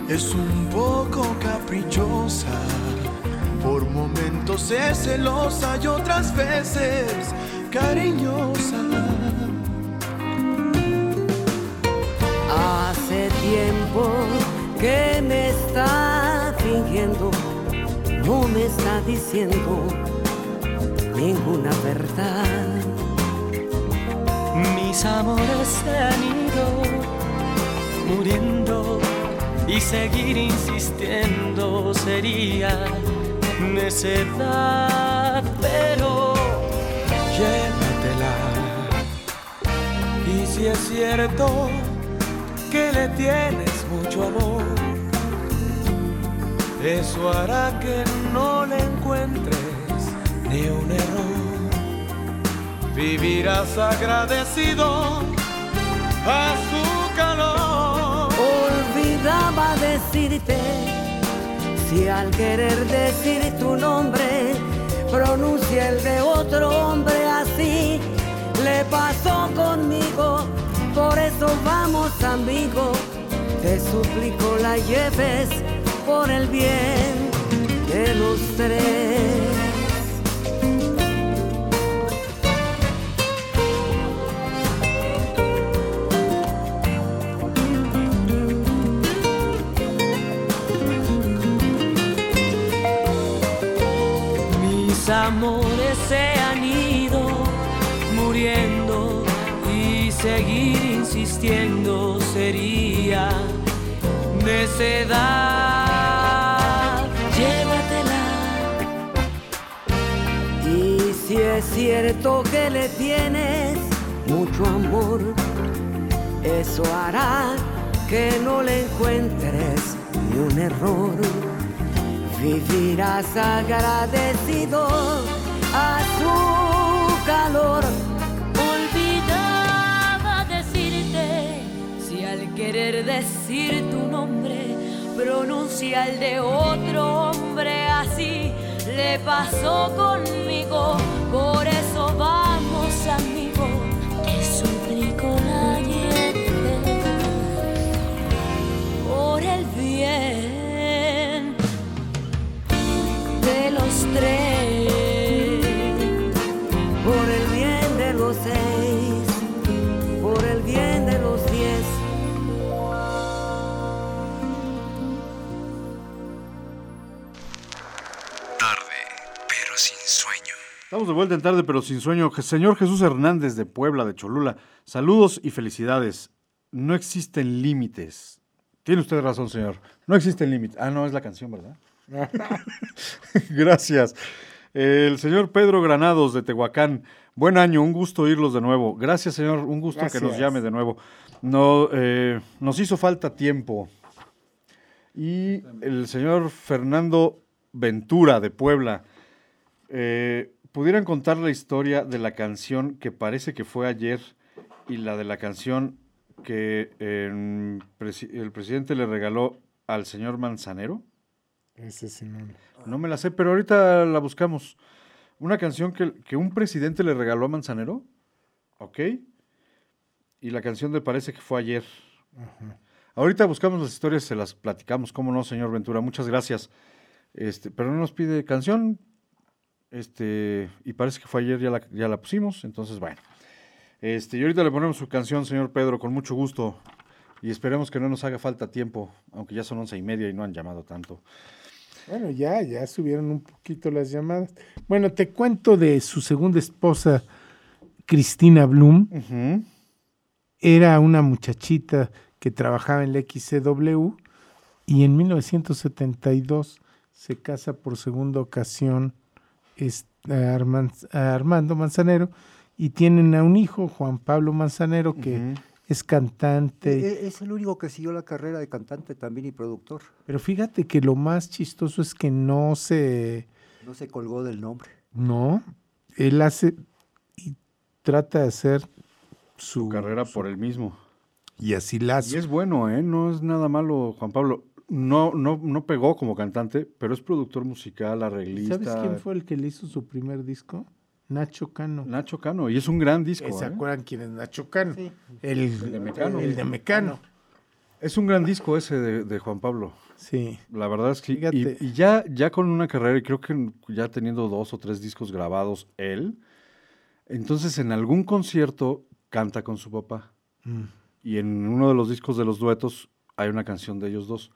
S11: Es un poco caprichosa. Por momentos es celosa y otras veces cariñosa.
S3: Hace tiempo que me está fingiendo, no me está diciendo ninguna verdad.
S12: Mis amores se han ido muriendo y seguir insistiendo sería necedad, pero
S11: llévatela. Y si es cierto que le tienes mucho amor, eso hará que no le encuentres ni un error. Vivirás agradecido a su calor.
S3: Olvidaba decirte si al querer decir tu nombre pronuncia el de otro hombre así. Le pasó conmigo, por eso vamos amigo. Te suplico la lleves por el bien de los tres.
S12: Amores se han ido muriendo y seguir insistiendo sería necedad. Llévatela.
S3: Y si es cierto que le tienes mucho amor, eso hará que no le encuentres ni un error. Vivirás agradecido a su calor.
S7: Olvidaba decirte si al querer decir tu nombre pronuncia el de otro hombre así. Le pasó conmigo, por eso vamos amigo. Te tres,
S3: Por el bien de los seis, por el bien de los diez.
S13: Tarde, pero sin sueño.
S4: Estamos de vuelta en tarde, pero sin sueño. Señor Jesús Hernández de Puebla, de Cholula. Saludos y felicidades. No existen límites. Tiene usted razón, señor. No existen límites. Ah, no, es la canción, ¿verdad? *laughs* Gracias. El señor Pedro Granados de Tehuacán. Buen año, un gusto oírlos de nuevo. Gracias, señor. Un gusto que nos llame de nuevo. No, eh, nos hizo falta tiempo. Y el señor Fernando Ventura de Puebla. Eh, ¿Pudieran contar la historia de la canción que parece que fue ayer y la de la canción que eh, el presidente le regaló al señor Manzanero?
S5: Ese sí no.
S4: No me la sé, pero ahorita la buscamos. Una canción que, que un presidente le regaló a Manzanero, ¿ok? Y la canción de parece que fue ayer. Ahorita buscamos las historias, se las platicamos, ¿cómo no, señor Ventura? Muchas gracias. Este, pero no nos pide canción, este, y parece que fue ayer, ya la, ya la pusimos, entonces bueno. Este, y ahorita le ponemos su canción, señor Pedro, con mucho gusto. Y esperemos que no nos haga falta tiempo, aunque ya son once y media y no han llamado tanto.
S5: Bueno, ya, ya subieron un poquito las llamadas. Bueno, te cuento de su segunda esposa, Cristina Blum. Era una muchachita que trabajaba en la XCW y en 1972 se casa por segunda ocasión Armando Manzanero y tienen a un hijo, Juan Pablo Manzanero, que. Es cantante.
S6: E- Es el único que siguió la carrera de cantante también y productor.
S5: Pero fíjate que lo más chistoso es que no se...
S6: No se colgó del nombre.
S5: No, él hace y trata de hacer su,
S4: Su carrera
S5: su-
S4: por él mismo.
S5: Y así la hace.
S4: Y es bueno, ¿eh? No es nada malo, Juan Pablo. No, no, no pegó como cantante, pero es productor musical, arreglista.
S5: ¿Sabes quién fue el que le hizo su primer disco? Nacho Cano.
S4: Nacho Cano. Y es un gran disco.
S5: ¿Se
S4: ¿eh?
S5: acuerdan quién es Nacho Cano?
S6: Sí.
S5: El,
S4: El de Mecano.
S5: El de Mecano.
S4: Es un gran disco ese de, de Juan Pablo.
S5: Sí.
S4: La verdad es que. y- ya, ya con una carrera, y creo que ya teniendo dos o tres discos grabados él, entonces en algún concierto canta con su papá.
S5: Mm.
S4: Y en uno de los discos de los duetos hay una canción de ellos dos.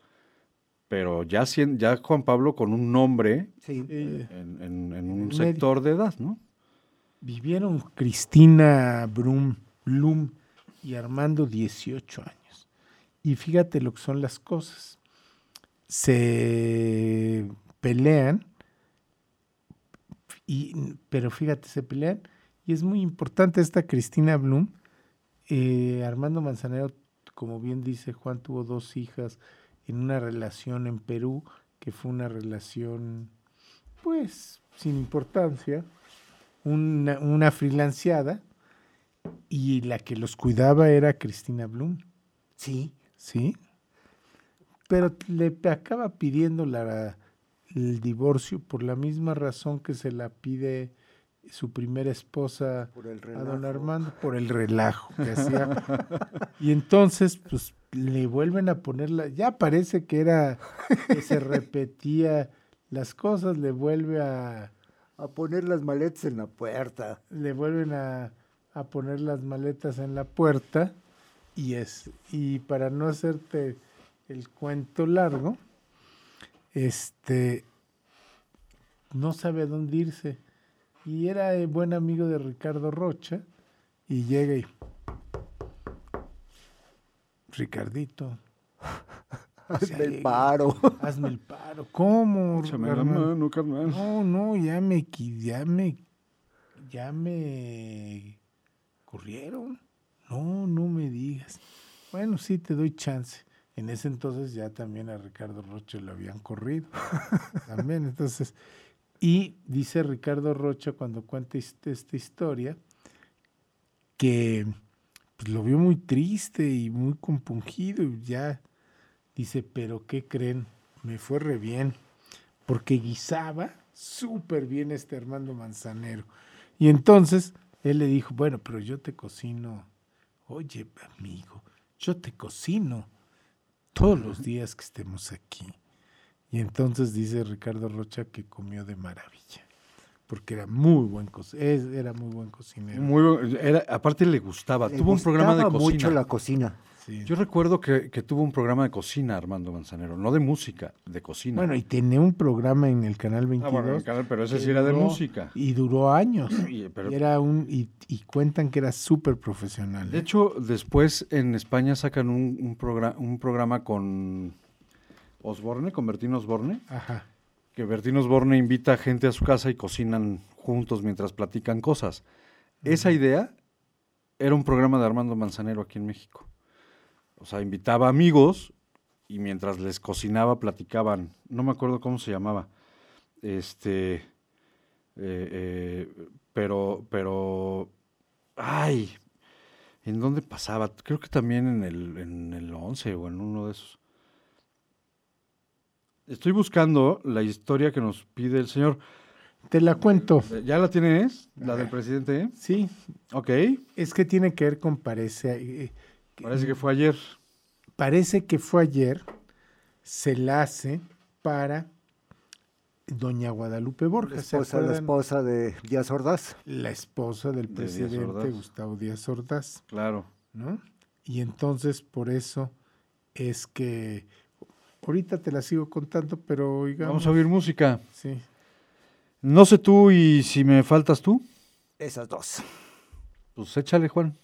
S4: Pero ya, ya Juan Pablo con un nombre
S6: Sí.
S5: Eh,
S4: en, en- en un sector de edad, ¿no?
S5: Vivieron Cristina Blum y Armando 18 años. Y fíjate lo que son las cosas. Se pelean, y, pero fíjate, se pelean. Y es muy importante esta Cristina Blum. Eh, Armando Manzanero, como bien dice Juan, tuvo dos hijas en una relación en Perú, que fue una relación, pues, sin importancia una, una freelanceada y la que los cuidaba era Cristina Blum,
S6: Sí.
S5: ¿sí? Pero le acaba pidiendo la, el divorcio por la misma razón que se la pide su primera esposa a don. Armando, por el relajo que hacía. y entonces, pues, le vuelven a ponerla, ya parece que era, que se repetía las cosas, le vuelve a
S6: A poner las maletas en la puerta.
S5: le vuelven a, a poner las maletas en la puerta y es y para no hacerte el cuento largo este no sabe a dónde irse y era eh, buen amigo de Ricardo Rocha y llega y Ricardito *laughs*
S6: Hazme el paro.
S5: hazme el paro ¿cómo?
S4: Échame la mano, carnal.
S5: No, no, ya me, ya me, ya me corrieron. No, no me digas. Bueno, sí, te doy chance. En ese entonces ya también a Ricardo Rocha lo habían corrido. *laughs* también, entonces. Y dice Ricardo Rocha cuando cuenta his- esta historia que pues, lo vio muy triste y muy compungido y ya dice, pero ¿qué creen? Me fue re bien porque guisaba súper bien este Armando Manzanero. Y entonces él le dijo, bueno, pero yo te cocino, oye amigo, yo te cocino todos los días que estemos aquí. Y entonces dice Ricardo Rocha que comió de maravilla, porque era muy buen cocinero, era muy buen cocinero.
S4: Muy era, aparte le gustaba.
S6: Le
S4: tuvo un programa de
S6: gustaba
S4: cocina.
S6: mucho la cocina.
S5: Sí.
S4: Yo recuerdo que, que tuvo un programa de cocina, Armando Manzanero. No de música, de cocina.
S5: Bueno, y tenía un programa en el Canal 22.
S4: Ah, bueno, en el canal, pero ese sí era de música.
S5: Y duró años. *clears throat*
S4: Y- pero-
S5: Y era un, y, y cuentan que era súper profesional.
S4: De
S5: ¿eh?
S4: hecho, después en España sacan un, un, progra- un programa con Osborne, con Bertín Osborne,
S5: Ajá.
S4: que Bertín Osborne invita a gente a su casa y cocinan juntos mientras platican cosas. Esa idea era un programa de Armando Manzanero aquí en México. O sea, invitaba amigos y mientras les cocinaba platicaban. No me acuerdo cómo se llamaba. Este. eh, eh, pero, pero. Ay. ¿En dónde pasaba? Creo que también en el, en el 11 o en uno de esos. Estoy buscando la historia que nos pide el señor.
S5: Te la cuento.
S4: ¿Ya la tienes? ¿La del presidente?
S5: Sí,
S4: Ok.
S5: es que tiene que ver con parece.
S4: Parece que fue ayer.
S5: Parece que fue ayer. Se la hace para doña Guadalupe
S6: La
S5: Borges. ¿se
S6: esposa, la esposa de Díaz Ordaz.
S5: La esposa del
S4: De Díaz
S5: presidente. Gustavo Díaz Ordaz.
S4: Claro.
S5: ¿no? Y entonces por eso es que ahorita te la sigo contando, pero oigamos.
S4: Vamos a oír música.
S5: Sí.
S4: No sé tú y si me faltas tú,
S6: Esas dos.
S4: pues échale, Juan.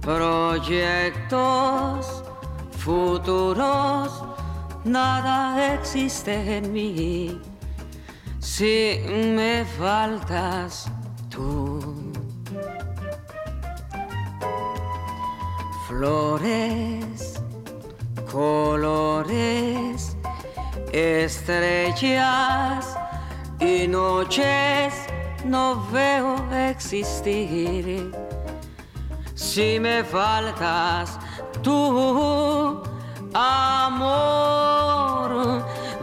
S3: proyectos, futuros, nada existe en mí si me faltas tú. Flores, colores, estrellas y noches no veo existir si me faltas tu amor.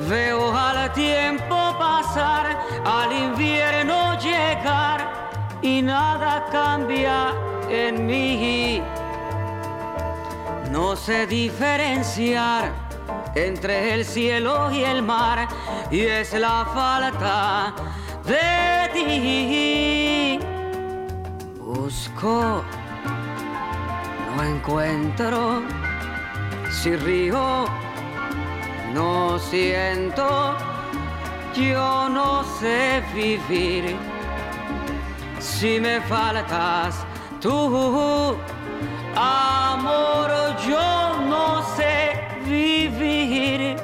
S3: Veo al tiempo pasar, al invierno llegar y nada cambia en mí. No sé diferenciar entre el cielo y el mar y es la falta de ti. Busco encuentro, si río, no siento, yo no sé vivir. Si me faltas tú, amor, yo no sé vivir.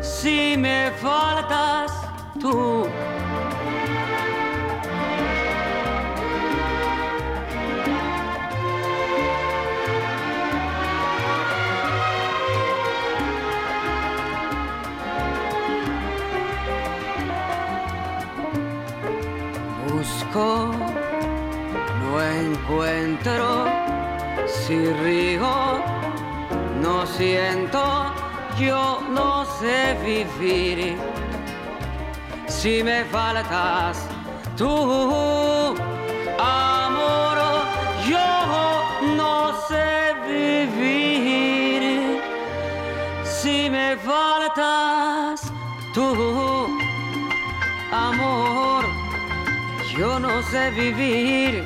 S3: Si me faltas tú.
S7: no encuentro, si rigo, no siento, yo no sé vivir. Si me faltas tú, amor, yo no sé vivir. Si me faltas tú, amor yo no sé vivir.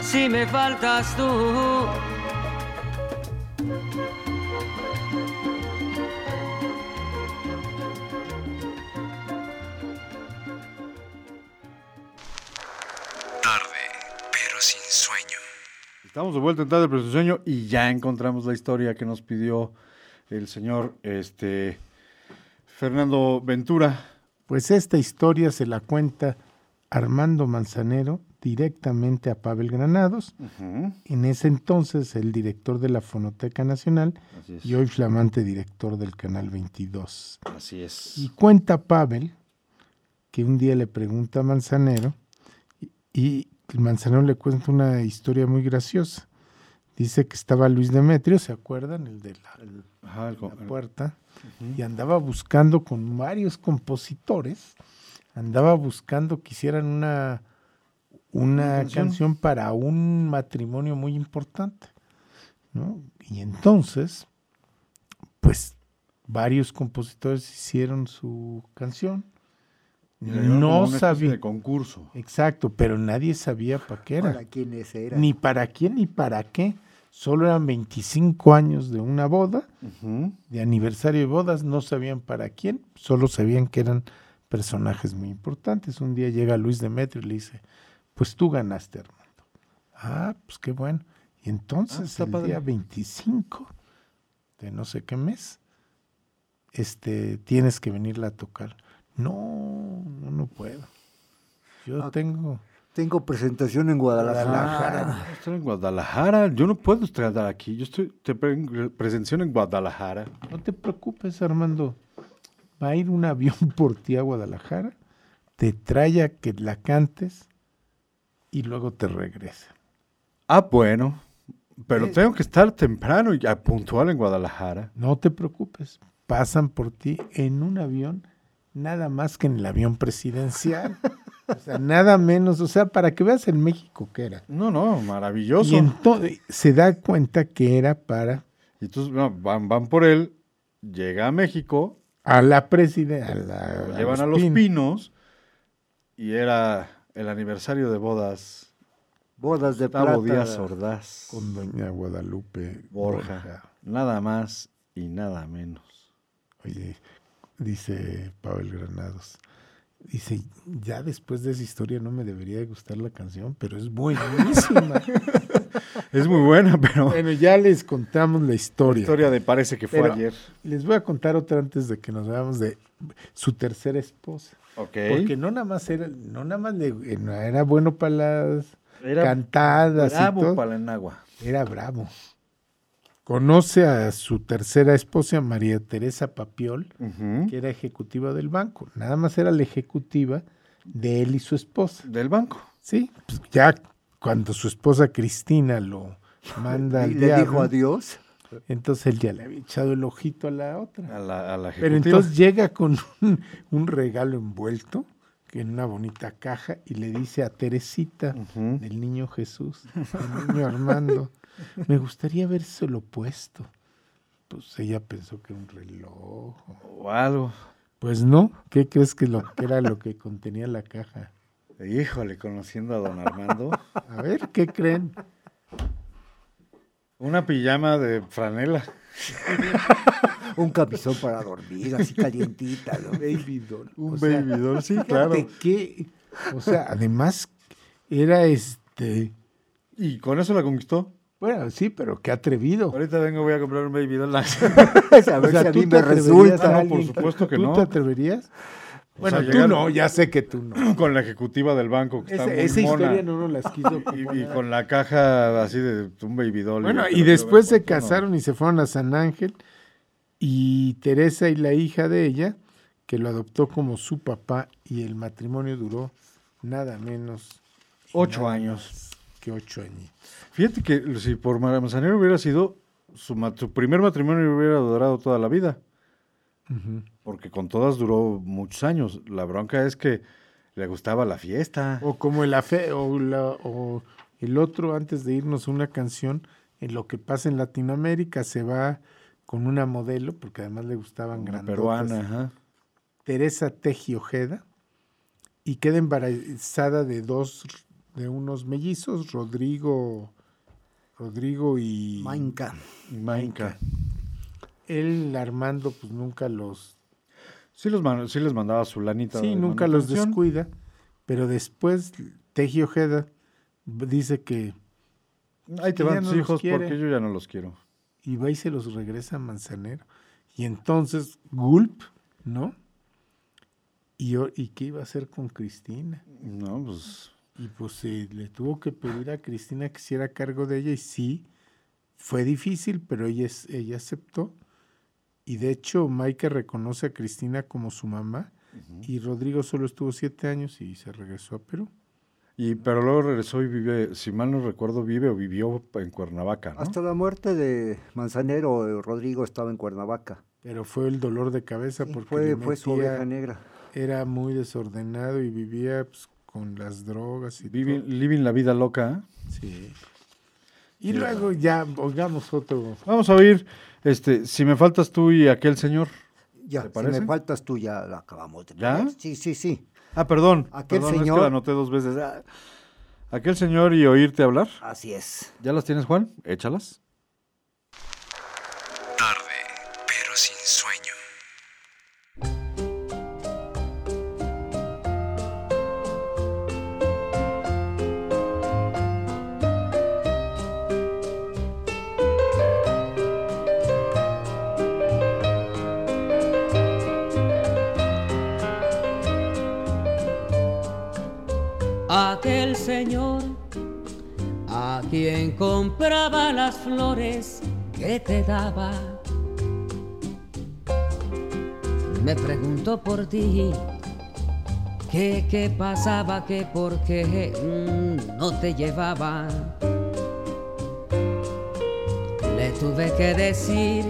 S7: Si me faltas tú.
S1: Tarde, pero sin sueño.
S4: Estamos de vuelta en Tarde pero sin sueño y ya encontramos la historia que nos pidió el señor este, Fernando Ventura.
S5: Pues esta historia se la cuenta Armando Manzanero directamente a Pavel Granados, en ese entonces el director de la Fonoteca Nacional y hoy flamante director del Canal 22.
S4: Así es.
S5: Y cuenta Pavel que un día le pregunta a Manzanero y, y Manzanero le cuenta una historia muy graciosa. Dice que estaba Luis Demetrio, ¿se acuerdan? El de la, el-
S4: Ajá, el
S5: puerta. Y andaba buscando con varios compositores, andaba buscando que hicieran una, una
S4: canción.
S5: canción para un matrimonio muy importante. ¿no? Y entonces, pues varios compositores hicieron su canción. No sabía.
S4: de concurso.
S5: Exacto, pero nadie sabía para qué era.
S6: ¿Para quiénes eran?
S5: Ni para quién ni para qué. Solo eran 25 años de una boda, de aniversario de bodas, no sabían para quién, solo sabían que eran personajes muy importantes. Un día llega Luis Demetrio y le dice, pues tú ganaste, Armando. Ah, pues qué bueno. Y entonces
S4: Ah,
S5: el
S4: padre.
S5: día 25 de no sé qué mes, este, tienes que venirla a tocar. No, no, no puedo. Yo
S6: Ah,
S5: tengo...
S6: Tengo presentación en Guadalajara.
S5: Guadalajara.
S4: Estoy en Guadalajara. Yo no puedo estar aquí. Yo estoy te pre- presención en Guadalajara.
S5: No te preocupes, Armando. Va a ir un *laughs* avión por ti a Guadalajara, te trae a que la cantes y luego te regresa.
S4: Ah, bueno. Pero
S6: Eh.
S4: tengo que estar temprano y a puntual en Guadalajara.
S5: No te preocupes. Pasan por ti en un avión, nada más que en el avión presidencial. o sea, *laughs* nada menos. O sea, para que veas en México que era.
S4: No, no, maravilloso.
S5: Y entonces se da cuenta que era para
S4: Y entonces no, van, van por él, llega a México,
S5: a la presidencia.
S4: lo llevan a los pinos y era el aniversario de bodas.
S6: Bodas de
S4: Gustavo
S6: plata.
S4: Díaz Ordaz,
S5: Con doña Guadalupe
S4: Borja.
S5: Borja.
S4: Nada más y nada menos.
S5: Oye, dice Pavel Granados. Dice, ya después de esa historia no me debería de gustar la canción, pero es buenísima. *laughs* *laughs*
S4: Es muy buena, pero
S5: bueno, ya les contamos la historia.
S4: historia de parece que fue
S5: Pero
S4: ayer.
S5: Les voy a contar otra antes de que nos veamos de su tercera esposa.
S4: Ok.
S5: Porque no nada más era, no nada más le- era bueno para las
S4: Era
S5: cantadas y
S4: bravo
S5: todo.
S4: para el agua.
S5: Era bravo. Conoce a su tercera esposa, María Teresa Papiol, que era ejecutiva del banco. Nada más era la ejecutiva de él y su esposa.
S4: Del banco.
S5: Sí, pues ya cuando su esposa Cristina lo manda *laughs* al
S6: Y le dijo
S5: diablo,
S6: adiós.
S5: entonces él ya le había echado el ojito a la otra.
S4: A la, a la
S5: Pero entonces llega con un, un regalo envuelto que en una bonita caja y le dice a Teresita
S4: Ujú.
S5: del niño Jesús, el niño Armando, me gustaría habérselo puesto. Pues ella pensó que era un reloj.
S4: O algo.
S5: Pues no, ¿qué crees que, lo, que era lo que contenía la caja?
S4: Híjole, conociendo a don Armando.
S5: A ver, ¿qué creen?
S4: Una pijama de franela.
S6: Un camisón para dormir, así calientita. ¿no?
S5: Baby doll.
S4: Un
S5: O sea,
S4: baby doll, sí, claro.
S5: que, o sea, además era este,
S4: ¿Y con eso la conquistó?
S5: bueno, sí, pero qué atrevido.
S4: Ahorita vengo, voy a comprar un baby doll. *laughs*
S6: a
S5: O
S6: ver
S5: sea,
S6: si a
S5: ¿tú
S6: mí me resulta.
S5: a
S4: No, por supuesto que
S5: ¿Tú
S4: no.
S5: te atreverías? Bueno,
S4: sea,
S5: tú
S4: llegar-
S5: no, ya sé que tú no. *clears throat*
S4: con la ejecutiva del banco, que
S5: Esa,
S4: está muy
S5: esa
S4: mona.
S5: historia no nos las *laughs* quiso
S4: Y, con la caja así de un baby doll.
S5: Bueno, y después se casaron y se fueron a San Ángel. Y Teresa y la hija de ella, que lo adoptó como su papá, y el matrimonio duró nada menos.
S4: Ocho
S5: nada
S4: años.
S5: que ocho años.
S4: Fíjate que si por Manzanero hubiera sido, su, primer matrimonio hubiera durado toda la vida. Porque con todas duró muchos años. La bronca es que le gustaba la fiesta.
S5: O como el afe, o, la- o el otro, antes de irnos a una canción, en lo que pasa en Latinoamérica, se va con una modelo, porque además le gustaban
S4: Una
S5: grandotas,
S4: peruana, ajá.
S5: Teresa Teji Ojeda, y queda embarazada de dos, de unos mellizos, Rodrigo, Rodrigo y
S6: Mainca.
S4: Mainca.
S5: Él, Armando, pues nunca los
S4: Sí, los man- sí les mandaba su lanita.
S5: Sí,
S4: de
S5: nunca los descuida, pero después Teji Ojeda dice que
S4: Ahí te van tus
S5: no
S4: hijos porque yo ya no los quiero.
S5: y va y se los regresa a Manzanero. Y entonces, Gulp, ¿no? Y, ¿Y qué iba a hacer con Cristina?
S4: No, pues
S5: Y pues eh, le tuvo que pedir a Cristina que hiciera cargo de ella y sí, fue difícil, pero ella, ella aceptó. Y de hecho, Maika reconoce a Cristina como su mamá y Rodrigo solo estuvo siete años y se regresó a Perú.
S4: Y, pero luego regresó y vive, si mal no recuerdo, vive o vivió en Cuernavaca, ¿no?
S6: Hasta la muerte de Manzanero, eh, Rodrigo estaba en Cuernavaca.
S5: Pero fue el dolor de cabeza porque
S6: fue-
S5: le
S6: fue su
S5: metía-
S6: oveja negra.
S5: Era muy desordenado y vivía pues, con las drogas y
S4: Living,
S5: todo.
S4: living la vida loca. ¿eh?
S5: Sí. Y luego ya oigamos otro.
S4: Vamos a oír, este, si me faltas tú y aquel señor.
S6: Ya,
S4: ¿Te
S6: si me faltas tú, ya la acabamos de
S4: ¿Ya?
S6: Sí, sí, sí.
S4: Ah, perdón.
S6: Aquel
S4: perdón, es
S6: señor-
S4: que la anoté dos veces. Ah, Aquel señor y oírte hablar.
S6: Así es.
S4: ¿Ya las tienes, Juan? Échalas.
S1: Tarde, pero sin sueño.
S9: Quien compraba las flores que te daba. Me preguntó por ti, que qué pasaba, que por qué mm, no te llevaba. Le tuve que decir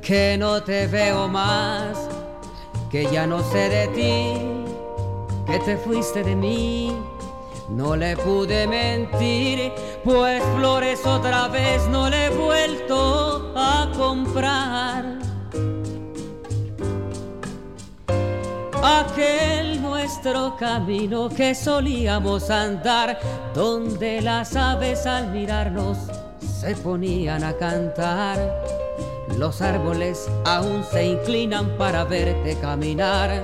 S9: que no te veo más, que ya no sé de ti que te fuiste de mí. No le pude mentir, pues flores otra vez no le he vuelto a comprar. Aquel nuestro camino que solíamos andar, donde las aves al mirarnos se ponían a cantar. Los árboles aún se inclinan para verte caminar.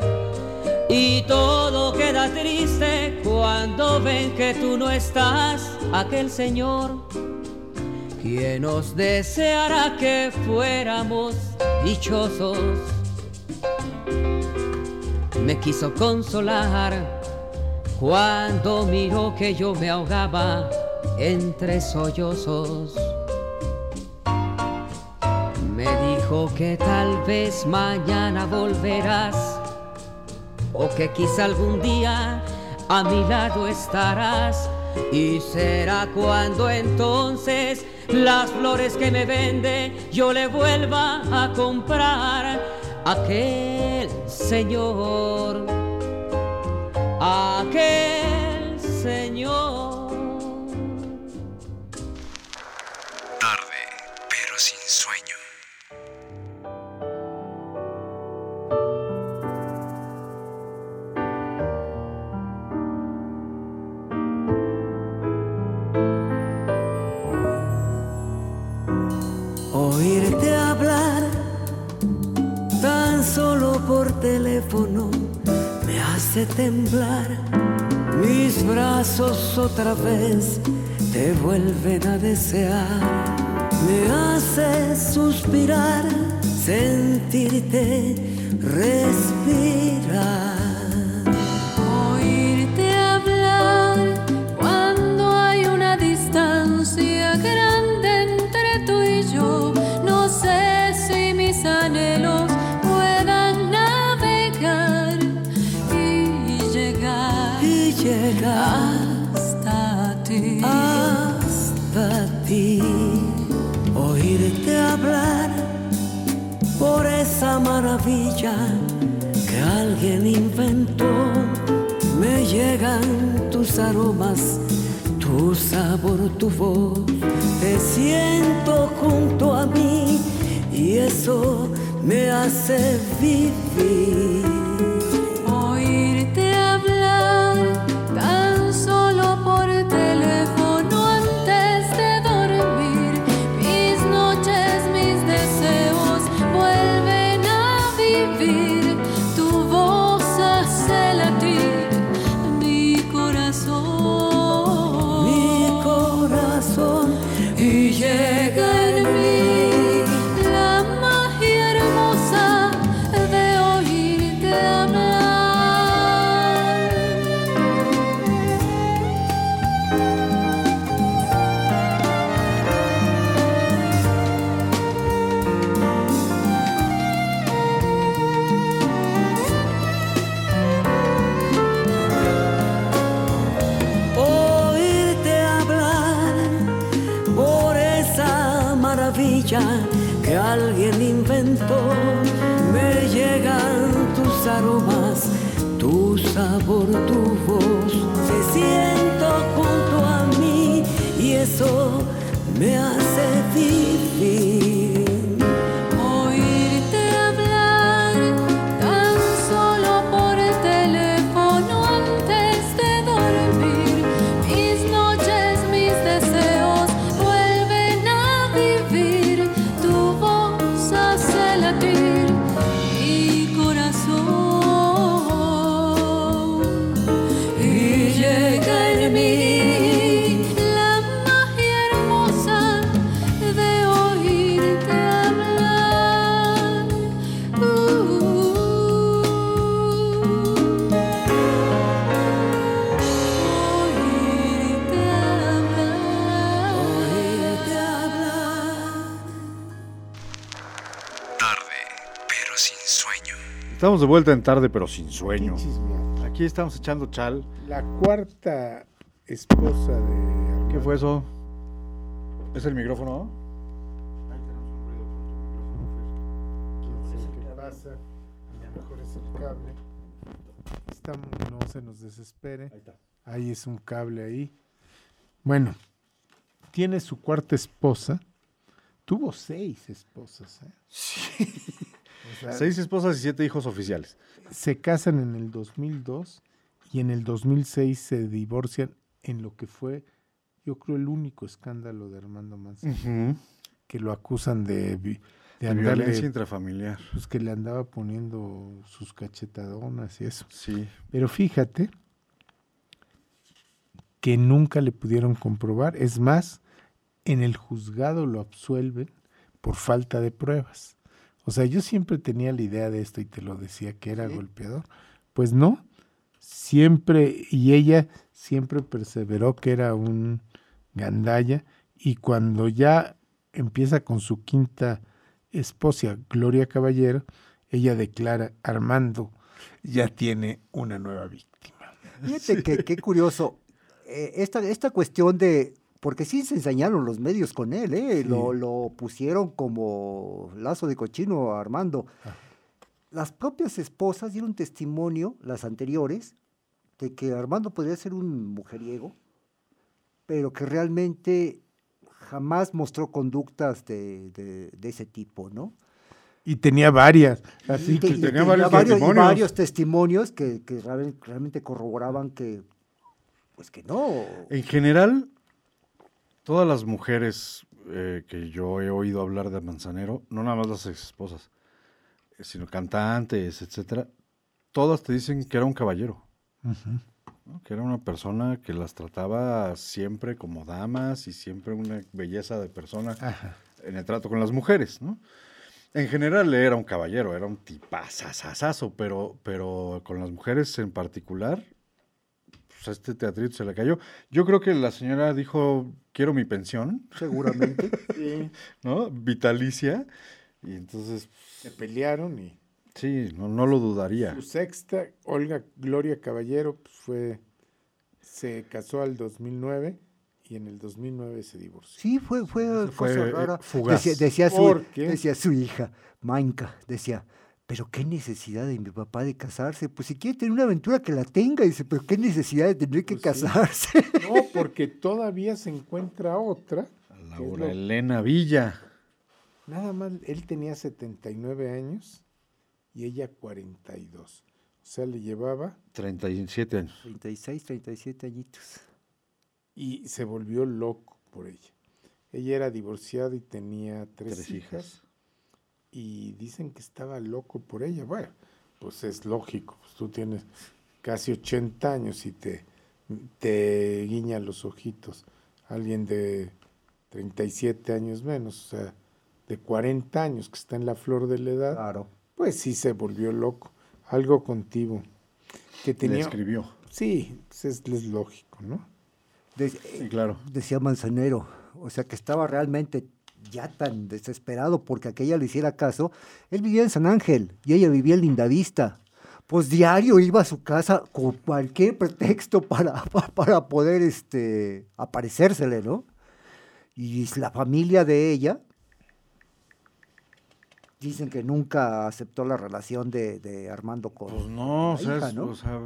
S9: Y todo queda triste cuando ven que tú no estás, aquel Señor, quien nos deseará que fuéramos dichosos. Me quiso consolar cuando miró que yo me ahogaba entre sollozos. Me dijo que tal vez mañana volverás o que quizá algún día a mi lado estarás y será cuando entonces las flores que me vende yo le vuelva a comprar. Aquel señor aquel señor
S7: por teléfono me hace temblar. Mis brazos otra vez te vuelven a desear. Me hace suspirar, sentirte respirar.
S3: Maravilla que alguien inventó. Me llegan tus aromas, tu sabor, tu voz. Te siento junto a mí y eso me hace vivir.
S7: Hace
S4: Estamos de vuelta en tarde, pero sin sueño. Aquí estamos echando chal.
S5: La cuarta esposa de
S4: ¿Qué fue eso? ¿Es el micrófono?
S5: ¿Quién sabe qué pasa? A lo mejor es el cable. Estamos, no se nos desespere.
S4: Ahí está.
S5: Ahí es un cable ahí. Bueno, tiene su cuarta esposa. Tuvo seis esposas. ¿eh? O sea,
S4: Seis esposas y siete hijos oficiales.
S5: se casan en el 2002 y en el 2006 se divorcian en lo que fue, yo creo, el único escándalo de Armando Manzanero, que lo acusan de, de
S4: De
S5: andarle-
S4: violencia intrafamiliar.
S5: pues que le andaba poniendo sus cachetadonas y eso.
S4: Sí.
S5: Pero fíjate que nunca le pudieron comprobar. Es más, en el juzgado lo absuelven por falta de pruebas. O sea, yo siempre tenía la idea de esto y te lo decía que era golpeador. Pues no, siempre, y ella siempre perseveró que era un gandalla, y cuando ya empieza con su quinta esposa, Gloria Caballero, ella declara, Armando ya tiene una nueva víctima.
S6: Fíjate *laughs* que qué curioso. eh, esta, esta cuestión de. Porque sí se ensañaron los medios con él, ¿eh? Lo, lo pusieron como lazo de cochino a Armando. Las propias esposas dieron testimonio, las anteriores, de que Armando podría ser un mujeriego, pero que realmente jamás mostró conductas de, de- de ese tipo, ¿no?
S5: Y tenía varias. Así
S6: Y te-
S5: que
S4: tenía
S6: tenía
S4: varios
S6: varios, y
S4: testimonios.
S6: varios testimonios que, que real- realmente corroboraban que, pues que no.
S4: En general, todas las mujeres eh, que yo he oído hablar de Manzanero, no nada más las ex esposas, eh, sino cantantes, etcétera, todas te dicen que era un caballero, que era una persona que las trataba siempre como damas y siempre una belleza de persona
S5: Ajá.
S4: en el trato con las mujeres, ¿no? En general era un caballero, era un tipazazazazo, pero, pero con las mujeres en particular, pues a este teatrito se le cayó. Yo creo que la señora dijo, quiero mi pensión,
S6: Seguramente. *laughs*
S4: ¿no? Vitalicia. Y entonces,
S5: Se pelearon y
S4: sí, no, no lo dudaría.
S5: su sexta, Olga Gloria Caballero, pues fue, se casó al 2009 y en el 2009 se divorció.
S6: Sí, fue, fue,
S4: fue,
S6: cosa rara.
S4: fugaz.
S6: Decía, decía su, decía su hija, Mainka, decía, pero qué necesidad de mi papá de casarse. Pues si quiere tener una aventura que la tenga, dice, pero qué necesidad de tener que
S5: Pues sí.
S6: casarse.
S5: No, porque todavía se encuentra otra.
S4: Laura
S5: lo-
S4: Elena Villa.
S5: Nada más, él tenía 79 años y ella 42. O sea, le llevaba
S4: 37 años.
S6: 36, 37 añitos.
S5: y se volvió loco por ella. Ella era divorciada y tenía tres,
S4: Tres
S5: hijas,
S4: hijas.
S5: Y dicen que estaba loco por ella. Bueno, pues es lógico, pues tú tienes casi 80 años y te, te guiña los ojitos alguien de 37 años menos, o sea, de 40 años que está en la flor de la edad,
S6: Claro.
S5: pues sí se volvió loco. Algo contigo. Que
S4: Le
S5: tenía...
S4: escribió.
S5: Sí, pues es, es lógico, ¿no?
S6: De-
S4: Sí, claro.
S6: decía Manzanero, o sea que estaba realmente ya tan desesperado porque aquella le hiciera caso. Él vivía en San Ángel y ella vivía en Lindavista. Pues diario iba a su casa con cualquier pretexto para, *laughs* pa- para poder este, aparecérsele, ¿no? Y la familia de ella dicen que nunca aceptó la relación de, de Armando con
S4: Pues no, o sea,
S6: hija, ¿no?
S4: o sea,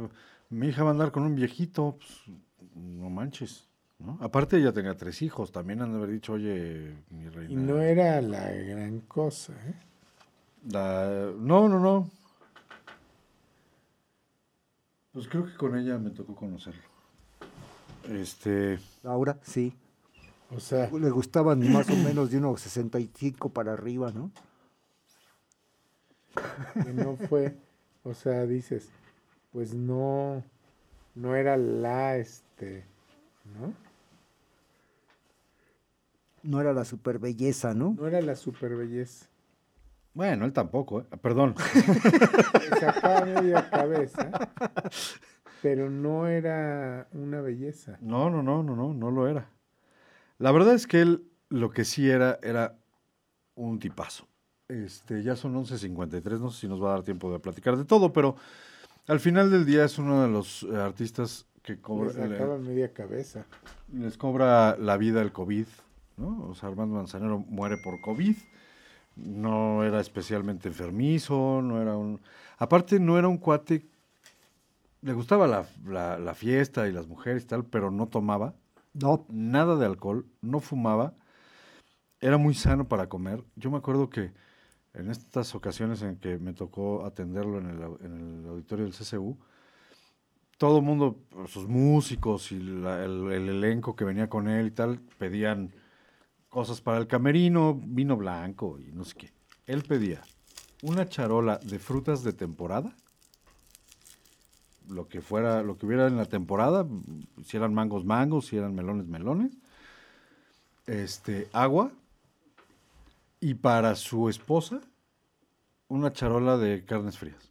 S4: mi hija va a andar con un viejito, pues, no manches, ¿no? Aparte ella tenía tres hijos, también han de haber dicho, oye, mi reina.
S5: Y no era la gran cosa, ¿eh?
S4: la- no, no, no. Pues creo que con ella me tocó conocerlo. Este,
S6: Laura, sí.
S5: O sea,
S6: Le gustaban más o menos de unos 65 para arriba, ¿no?
S5: que no fue, o sea, dices, pues no, no era la, este, ¿no?
S6: No era la super belleza, ¿no?
S5: No era la super belleza.
S4: bueno, él tampoco, ¿eh? perdón. *laughs*
S5: Le sacaba media cabeza, pero no era una belleza.
S4: No, no, no, no, no, no lo era. La verdad es que él lo que sí era, era un tipazo. Este, ya son 11.53, no sé si nos va a dar tiempo de platicar de todo, pero al final del día es uno de los eh, artistas que
S5: Le
S4: cobra, le-
S5: sacaba media cabeza.
S4: les cobra la vida el COVID, ¿no? O sea, Armando Manzanero muere por COVID, no era especialmente enfermizo, no era un... Aparte, no era un cuate, le gustaba la, la- la fiesta y las mujeres y tal, pero no tomaba
S6: No,
S4: nada de alcohol, no fumaba, era muy sano para comer. Yo me acuerdo que en estas ocasiones en que me tocó atenderlo en el, en el auditorio del CCU, todo el mundo, sus músicos y la- el, el elenco que venía con él y tal, pedían cosas para el camerino, vino blanco y no sé qué. Él pedía una charola de frutas de temporada, lo que fuera, lo que hubiera en la temporada, si eran mangos, mangos, si eran melones, melones, este, agua, y para su esposa, una charola de carnes frías.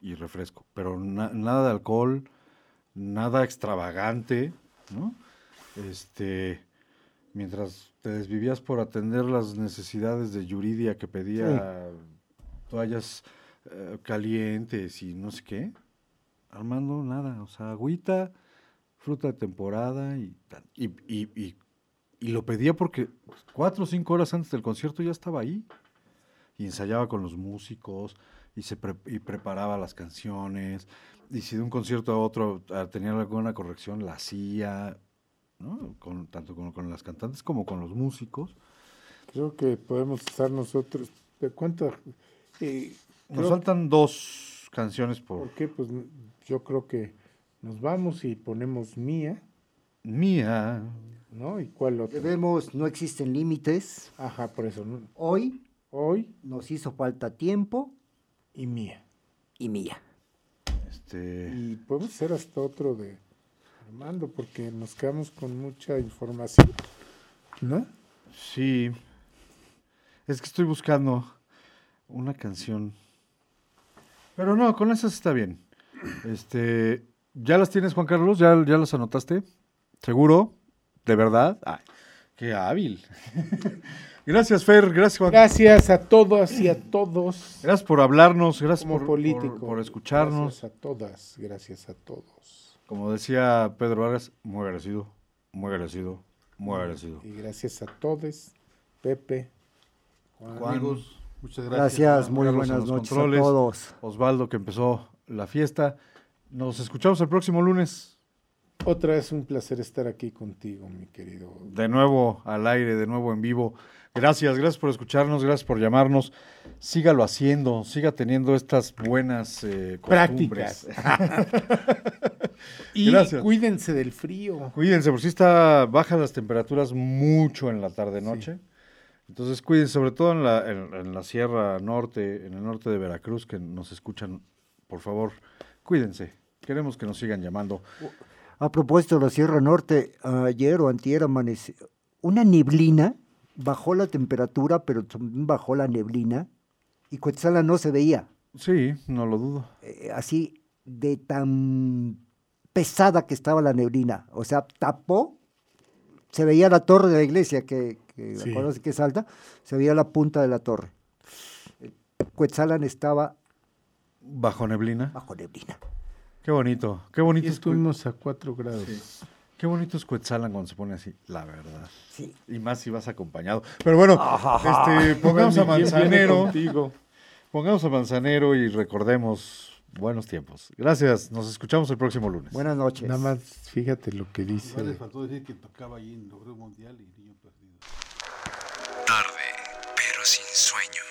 S4: Y refresco, pero na- nada de alcohol, nada extravagante, ¿no? Este, mientras te desvivías por atender las necesidades de Yuridia que pedía toallas eh, calientes y no sé qué. Armando, nada, o sea, agüita, fruta de temporada y. Y, y- y- y lo pedía porque cuatro o cinco horas antes del concierto ya estaba ahí. Y ensayaba con los músicos y, se pre- y preparaba las canciones. Y si de un concierto a otro tenía alguna corrección, la hacía, ¿no? Con, tanto con, con las cantantes como con los músicos.
S5: Creo que podemos estar nosotros. ¿De cuánto? Eh,
S4: Nos faltan dos canciones por
S5: ¿Por qué? Pues yo creo que nos vamos y ponemos mía,
S4: mía.
S5: ¿no? ¿Y cuál otra?
S6: debemos, no existen límites.
S5: Ajá, por eso. ¿no?
S6: Hoy
S5: Hoy
S6: nos hizo falta tiempo
S5: y mía.
S6: y mía.
S4: Este,
S5: Y podemos hacer hasta otro de Armando, porque nos quedamos con mucha información, ¿no?
S4: sí. Es que estoy buscando una canción. Pero no, con esas está bien. Este, ¿ya las tienes, Juan Carlos? ¿Ya, ya las anotaste? ¿Seguro? ¿De verdad? Ay, qué hábil. *laughs* gracias, Fer. Gracias, Juan.
S5: Gracias a todas y a todos.
S4: Gracias por hablarnos. Gracias
S5: Como
S4: por,
S5: político.
S4: por- por escucharnos.
S5: Gracias a todas, gracias a todos.
S4: Como decía Pedro Vargas, muy agradecido, muy agradecido, muy agradecido.
S5: Y gracias a todos, Pepe, Juan,
S4: Juan,
S5: amigos.
S4: muchas
S6: Gracias,
S4: gracias.
S6: muy buenas noches a todos.
S4: Osvaldo que empezó la fiesta. Nos escuchamos el próximo lunes.
S5: Otra vez un placer estar aquí contigo, mi querido.
S4: De nuevo al aire, de nuevo en vivo. Gracias, gracias por escucharnos, gracias por llamarnos. Sígalo haciendo, siga teniendo estas buenas eh, costumbres.
S5: Prácticas. *laughs* y
S4: Gracias.
S5: cuídense del frío.
S4: Cuídense, porque sí está bajas las temperaturas mucho en la tarde-noche. Entonces cuídense, sobre todo en la, en, en la Sierra Norte, en el norte de Veracruz, que nos escuchan, por favor, cuídense. Queremos que nos sigan llamando.
S6: A propósito de la Sierra Norte, ayer o antier amaneció una neblina, bajó la temperatura, pero también bajó la neblina, y Cuetzala no se veía.
S4: Sí, no lo dudo.
S6: eh, así de tan pesada que estaba la neblina. O sea, tapó, se veía la torre de la iglesia, que, que
S5: Sí.
S6: que es alta, se veía la punta de la torre. Cuetzalan estaba
S4: Bajo neblina.
S6: bajo neblina.
S4: Qué bonito, qué bonito.
S5: estuvimos a 4 grados.
S4: Qué bonito es Cuetzalan cuando se pone así, la verdad.
S6: Sí.
S4: Y más si vas acompañado. Pero bueno, este, *laughs* pongamos a
S5: ¿Quién viene
S4: Manzanero. Pongamos a Manzanero y recordemos buenos tiempos. Gracias, nos escuchamos el próximo lunes.
S6: Buenas noches.
S5: Nada más fíjate lo que dice.
S14: Igual les faltó decir que tocaba ahí en Logreo Mundial y Niño Perdido.
S1: Tarde, pero sin sueño.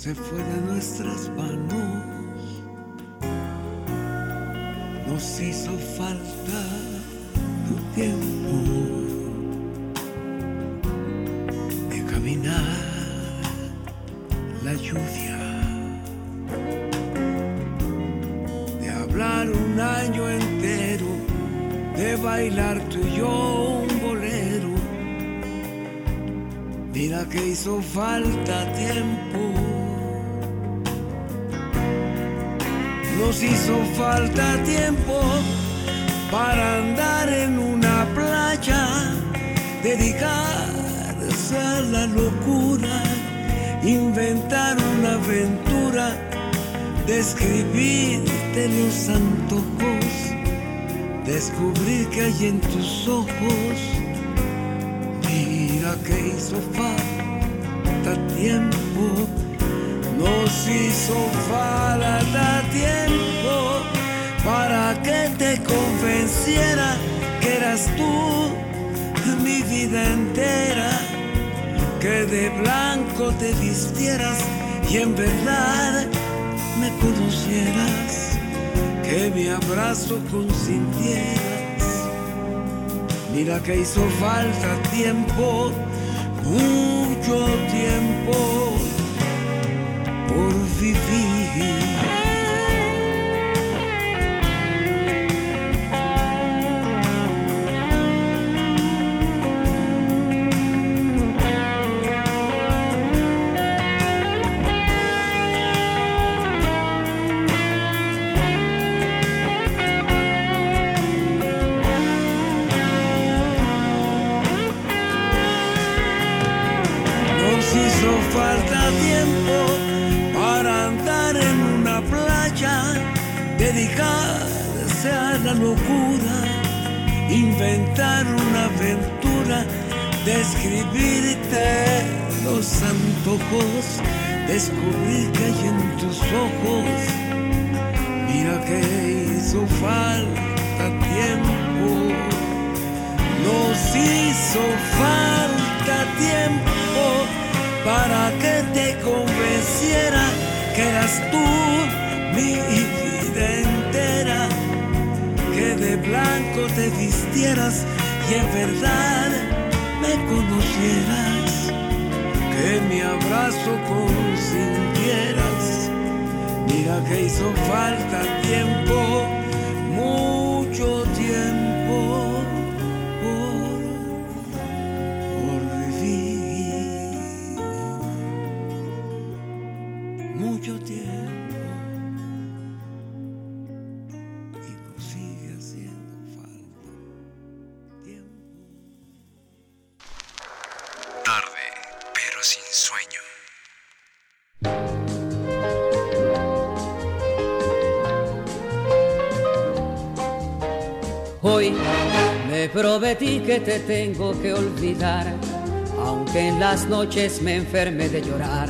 S10: Se fue de nuestras manos. Nos hizo falta tu tiempo de caminar la lluvia, de hablar un año entero, de bailar tú y yo un bolero. Mira que hizo falta tiempo. Hizo falta tiempo para andar en una playa, dedicarse a la locura, inventar una aventura, describirte los antojos, descubrir que hay en tus ojos. Mira que hizo falta tiempo, nos hizo falta tiempo para que te convenciera que eras tú mi vida entera, que de blanco te vistieras y en verdad me conocieras, que mi abrazo consintieras. Mira que hizo falta tiempo, mucho tiempo por antojos, descubrí que hay en tus ojos. Mira que hizo falta tiempo, nos hizo falta tiempo para que te convenciera que eras tú mi vida entera, que de blanco te vistieras y en verdad me conocieras que mi abrazo consintieras. Mira que hizo falta tiempo,
S4: sin sueño.
S9: Hoy me prometí que te tengo que olvidar, aunque en las noches me enferme de llorar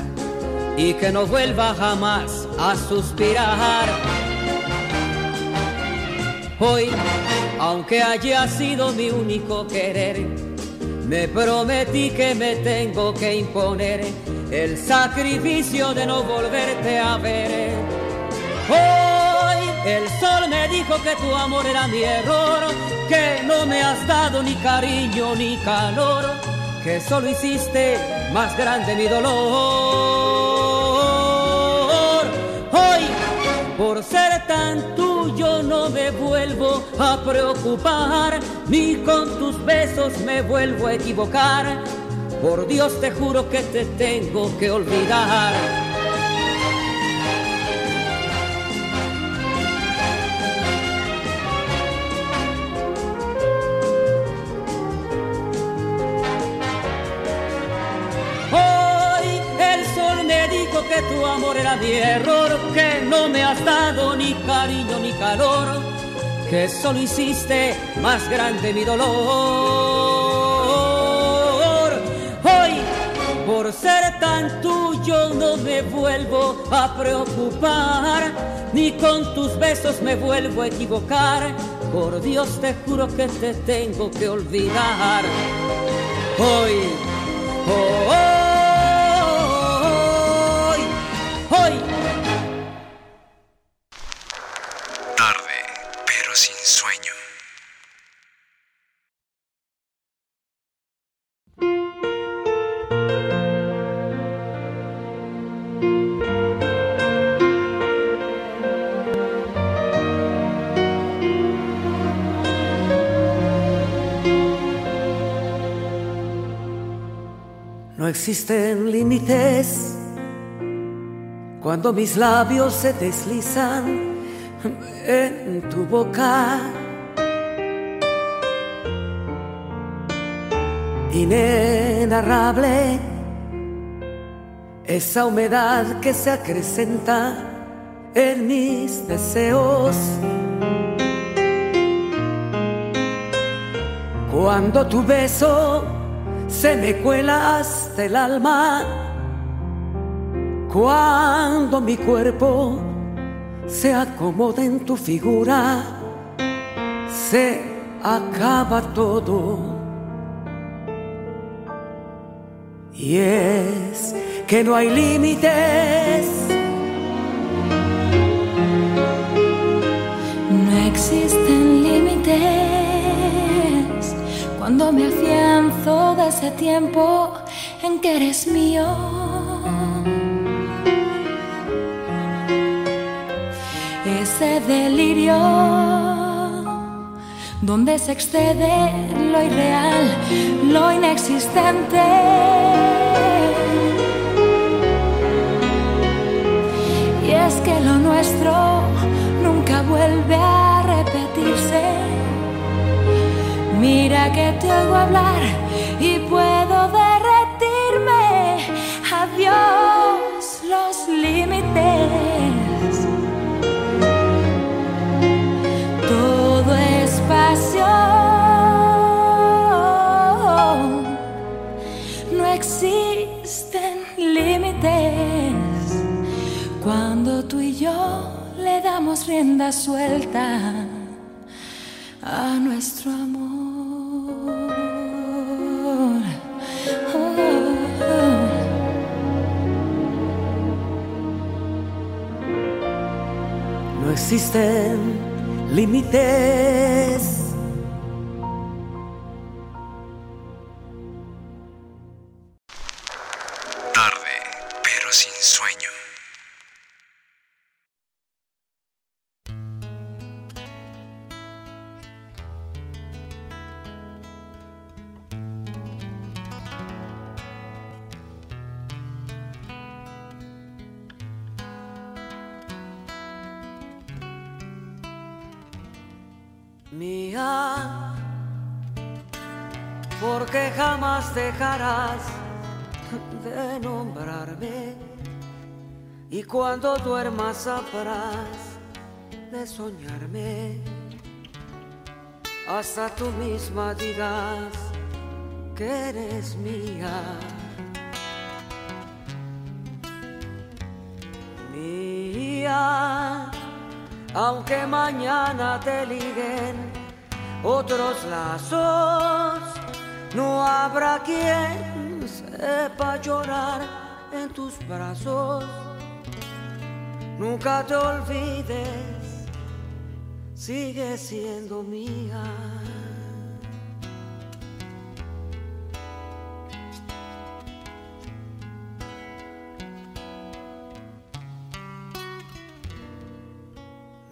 S9: y que no vuelva jamás a suspirar. Hoy, aunque haya sido mi único querer, me prometí que me tengo que imponer el sacrificio de no volverte a ver. Hoy el sol me dijo que tu amor era mi error, que no me has dado ni cariño ni calor, que solo hiciste más grande mi dolor. Por ser tan tuyo no me vuelvo a preocupar, ni con tus besos me vuelvo a equivocar. Por Dios te juro que te tengo que olvidar. Hoy el sol me dijo que tu amor era mi error, cariño ni calor, que solo hiciste más grande mi dolor. Hoy, por ser tan tuyo, no me vuelvo a preocupar, ni con tus besos me vuelvo a equivocar. Por Dios te juro que te tengo que olvidar. Hoy, hoy, hoy.
S3: Existen límites cuando mis labios se deslizan en tu boca. Inenarrable esa humedad que se acrecenta en mis deseos. Cuando tu beso se me cuela hasta el alma, cuando mi cuerpo se acomoda en tu figura, se acaba todo. Y es que no hay límites.
S15: No existen cuando me afianzo de ese tiempo en que eres mío. Ese delirio donde se excede lo irreal, lo inexistente. Y es que lo nuestro nunca vuelve a repetirse. Mira que te oigo hablar y puedo derretirme. Adiós los límites. Todo es pasión. No existen límites cuando tú y yo le damos rienda suelta a nuestro amor.
S3: Existen límites cuando duermas sabrás de soñarme. Hasta tú misma dirás que eres mía. Mía, aunque mañana te liguen otros lazos, no habrá quien sepa llorar en tus brazos. Nunca te olvides, sigue siendo mía.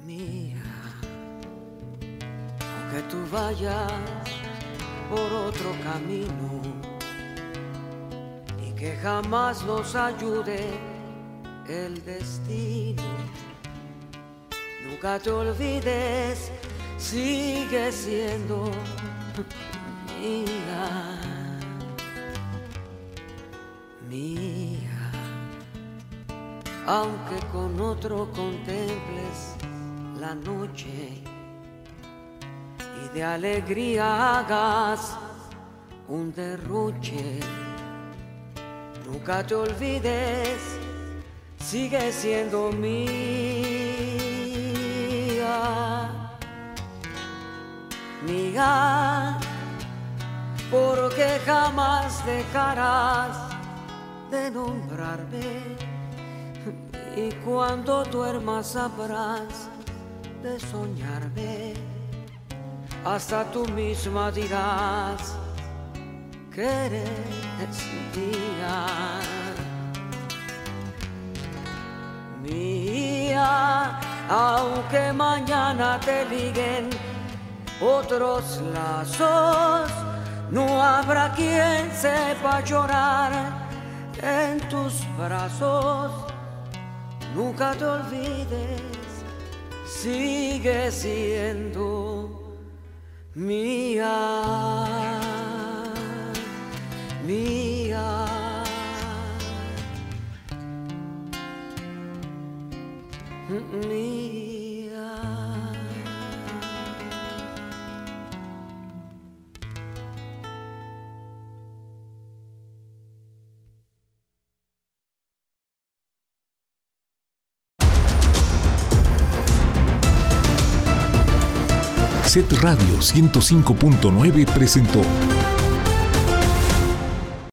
S3: Mía, aunque tú vayas por otro camino y que jamás nos ayude el destino. Nunca te olvides, sigue siendo mía, mía. Aunque con otro contemples la noche y de alegría hagas un derroche, nunca te olvides sigue siendo mía, mía, porque jamás dejarás de nombrarme. Y cuando duermas sabrás de soñarme, hasta tú misma dirás que eres mía. Mía, aunque mañana te liguen otros lazos, no habrá quien sepa llorar en tus brazos. Nunca te olvides, sigue siendo mía, mía.
S1: Set Radio 105.9 presentó